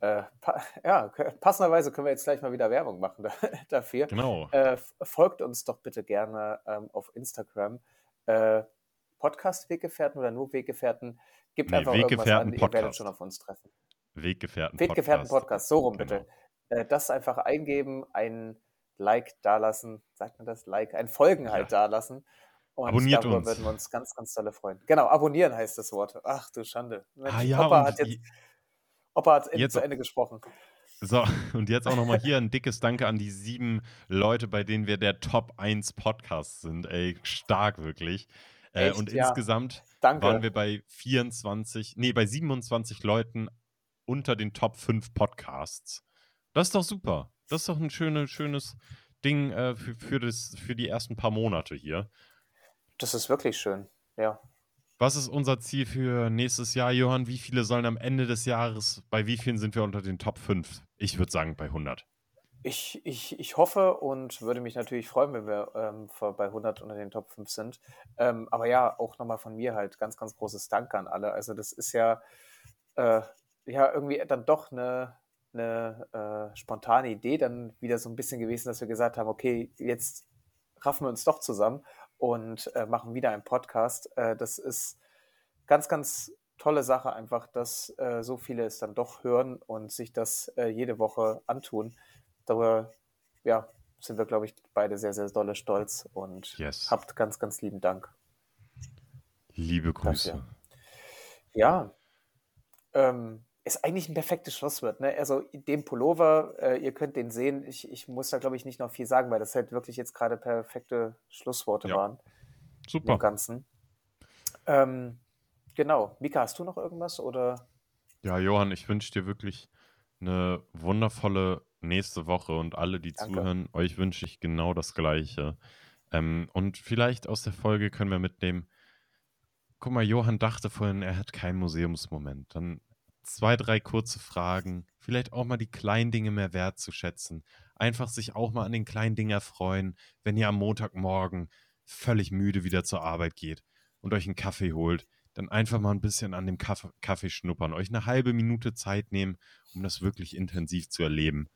äh, pa ja, passenderweise können wir jetzt gleich mal wieder Werbung machen da, dafür. Genau. Äh, folgt uns doch bitte gerne ähm, auf Instagram. Äh, Podcast Weggefährten oder nur Weggefährten. Gebt Nee, einfach irgendwas Weggefährten an, ihr werdet schon auf uns treffen. Weggefährten Weggefährten Podcast. Podcast, so rum Genau. bitte. Äh, das einfach eingeben, ein Like dalassen, sagt man das? Like, ein Folgen halt dalassen. Und Abonniert darüber uns. würden wir uns ganz, ganz tolle freuen. Genau, abonnieren heißt das Wort. Ach du Schande. Mensch, Ah ja, Opa hat jetzt, je- Opa hat jetzt- zu Ende gesprochen. So, und jetzt auch nochmal hier ein dickes Danke an die sieben Leute, bei denen wir der Top 1 Podcast sind. Ey, stark wirklich. Äh, Echt, und ja. insgesamt Danke. waren wir bei 24, nee, bei 27 Leuten unter den Top 5 Podcasts. Das ist doch super. Das ist doch ein schöne, schönes Ding äh, für, für, das, für die ersten paar Monate hier. Das ist wirklich schön. Ja. Was ist unser Ziel für nächstes Jahr, Johann? Wie viele sollen am Ende des Jahres, bei wie vielen sind wir unter den Top 5? Ich würde sagen bei 100. Ich, ich, ich hoffe und würde mich natürlich freuen, wenn wir ähm, bei 100 unter den Top 5 sind. Ähm, aber ja, auch nochmal von mir halt ganz, ganz großes Dank an alle. Also das ist ja, äh, ja irgendwie dann doch eine, eine äh, spontane Idee dann wieder so ein bisschen gewesen, dass wir gesagt haben, okay, jetzt raffen wir uns doch zusammen und äh, machen wieder einen Podcast. Äh, das ist ganz, ganz tolle Sache einfach, dass äh, so viele es dann doch hören und sich das äh, jede Woche antun. Darüber, ja, sind wir, glaube ich, beide sehr, sehr dolle stolz und Yes. habt ganz, ganz lieben Dank Liebe Grüße. dafür. Ja, ähm, ist eigentlich ein perfektes Schlusswort. Ne? Also den Pullover, äh, ihr könnt den sehen. Ich, ich muss da, glaube ich, nicht noch viel sagen, weil das halt wirklich jetzt gerade perfekte Schlussworte Ja. waren im Super. Ganzen. Ähm, genau. Mika, hast du noch irgendwas? Oder Ja, Johann, ich wünsche dir wirklich eine wundervolle nächste Woche und alle, die Danke. zuhören, euch wünsche ich genau das Gleiche. Ähm, und vielleicht aus der Folge können wir mitnehmen, guck mal, Johann dachte vorhin, er hat keinen Museumsmoment. Dann zwei, drei kurze Fragen, vielleicht auch mal die kleinen Dinge mehr wertzuschätzen. Einfach sich auch mal an den kleinen Dingen erfreuen, wenn ihr am Montagmorgen völlig müde wieder zur Arbeit geht und euch einen Kaffee holt, dann einfach mal ein bisschen an dem Kaffee, Kaffee schnuppern, euch eine halbe Minute Zeit nehmen, um das wirklich intensiv zu erleben.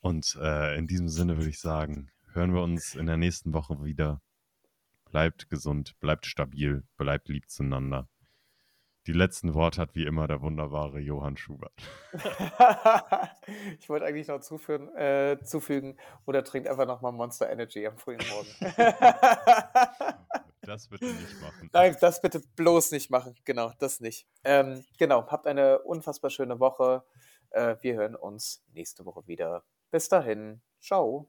Und äh, in diesem Sinne würde ich sagen, hören wir uns in der nächsten Woche wieder. Bleibt gesund, bleibt stabil, bleibt lieb zueinander. Die letzten Worte hat wie immer der wunderbare Johann Schubert. ich wollte eigentlich noch zufügen, äh, zufügen oder trinkt einfach nochmal Monster Energy am frühen Morgen. Das bitte nicht machen. Nein, das bitte bloß nicht machen. Genau, das nicht. Ähm, genau, habt eine unfassbar schöne Woche. Äh, wir hören uns nächste Woche wieder. Bis dahin. Ciao.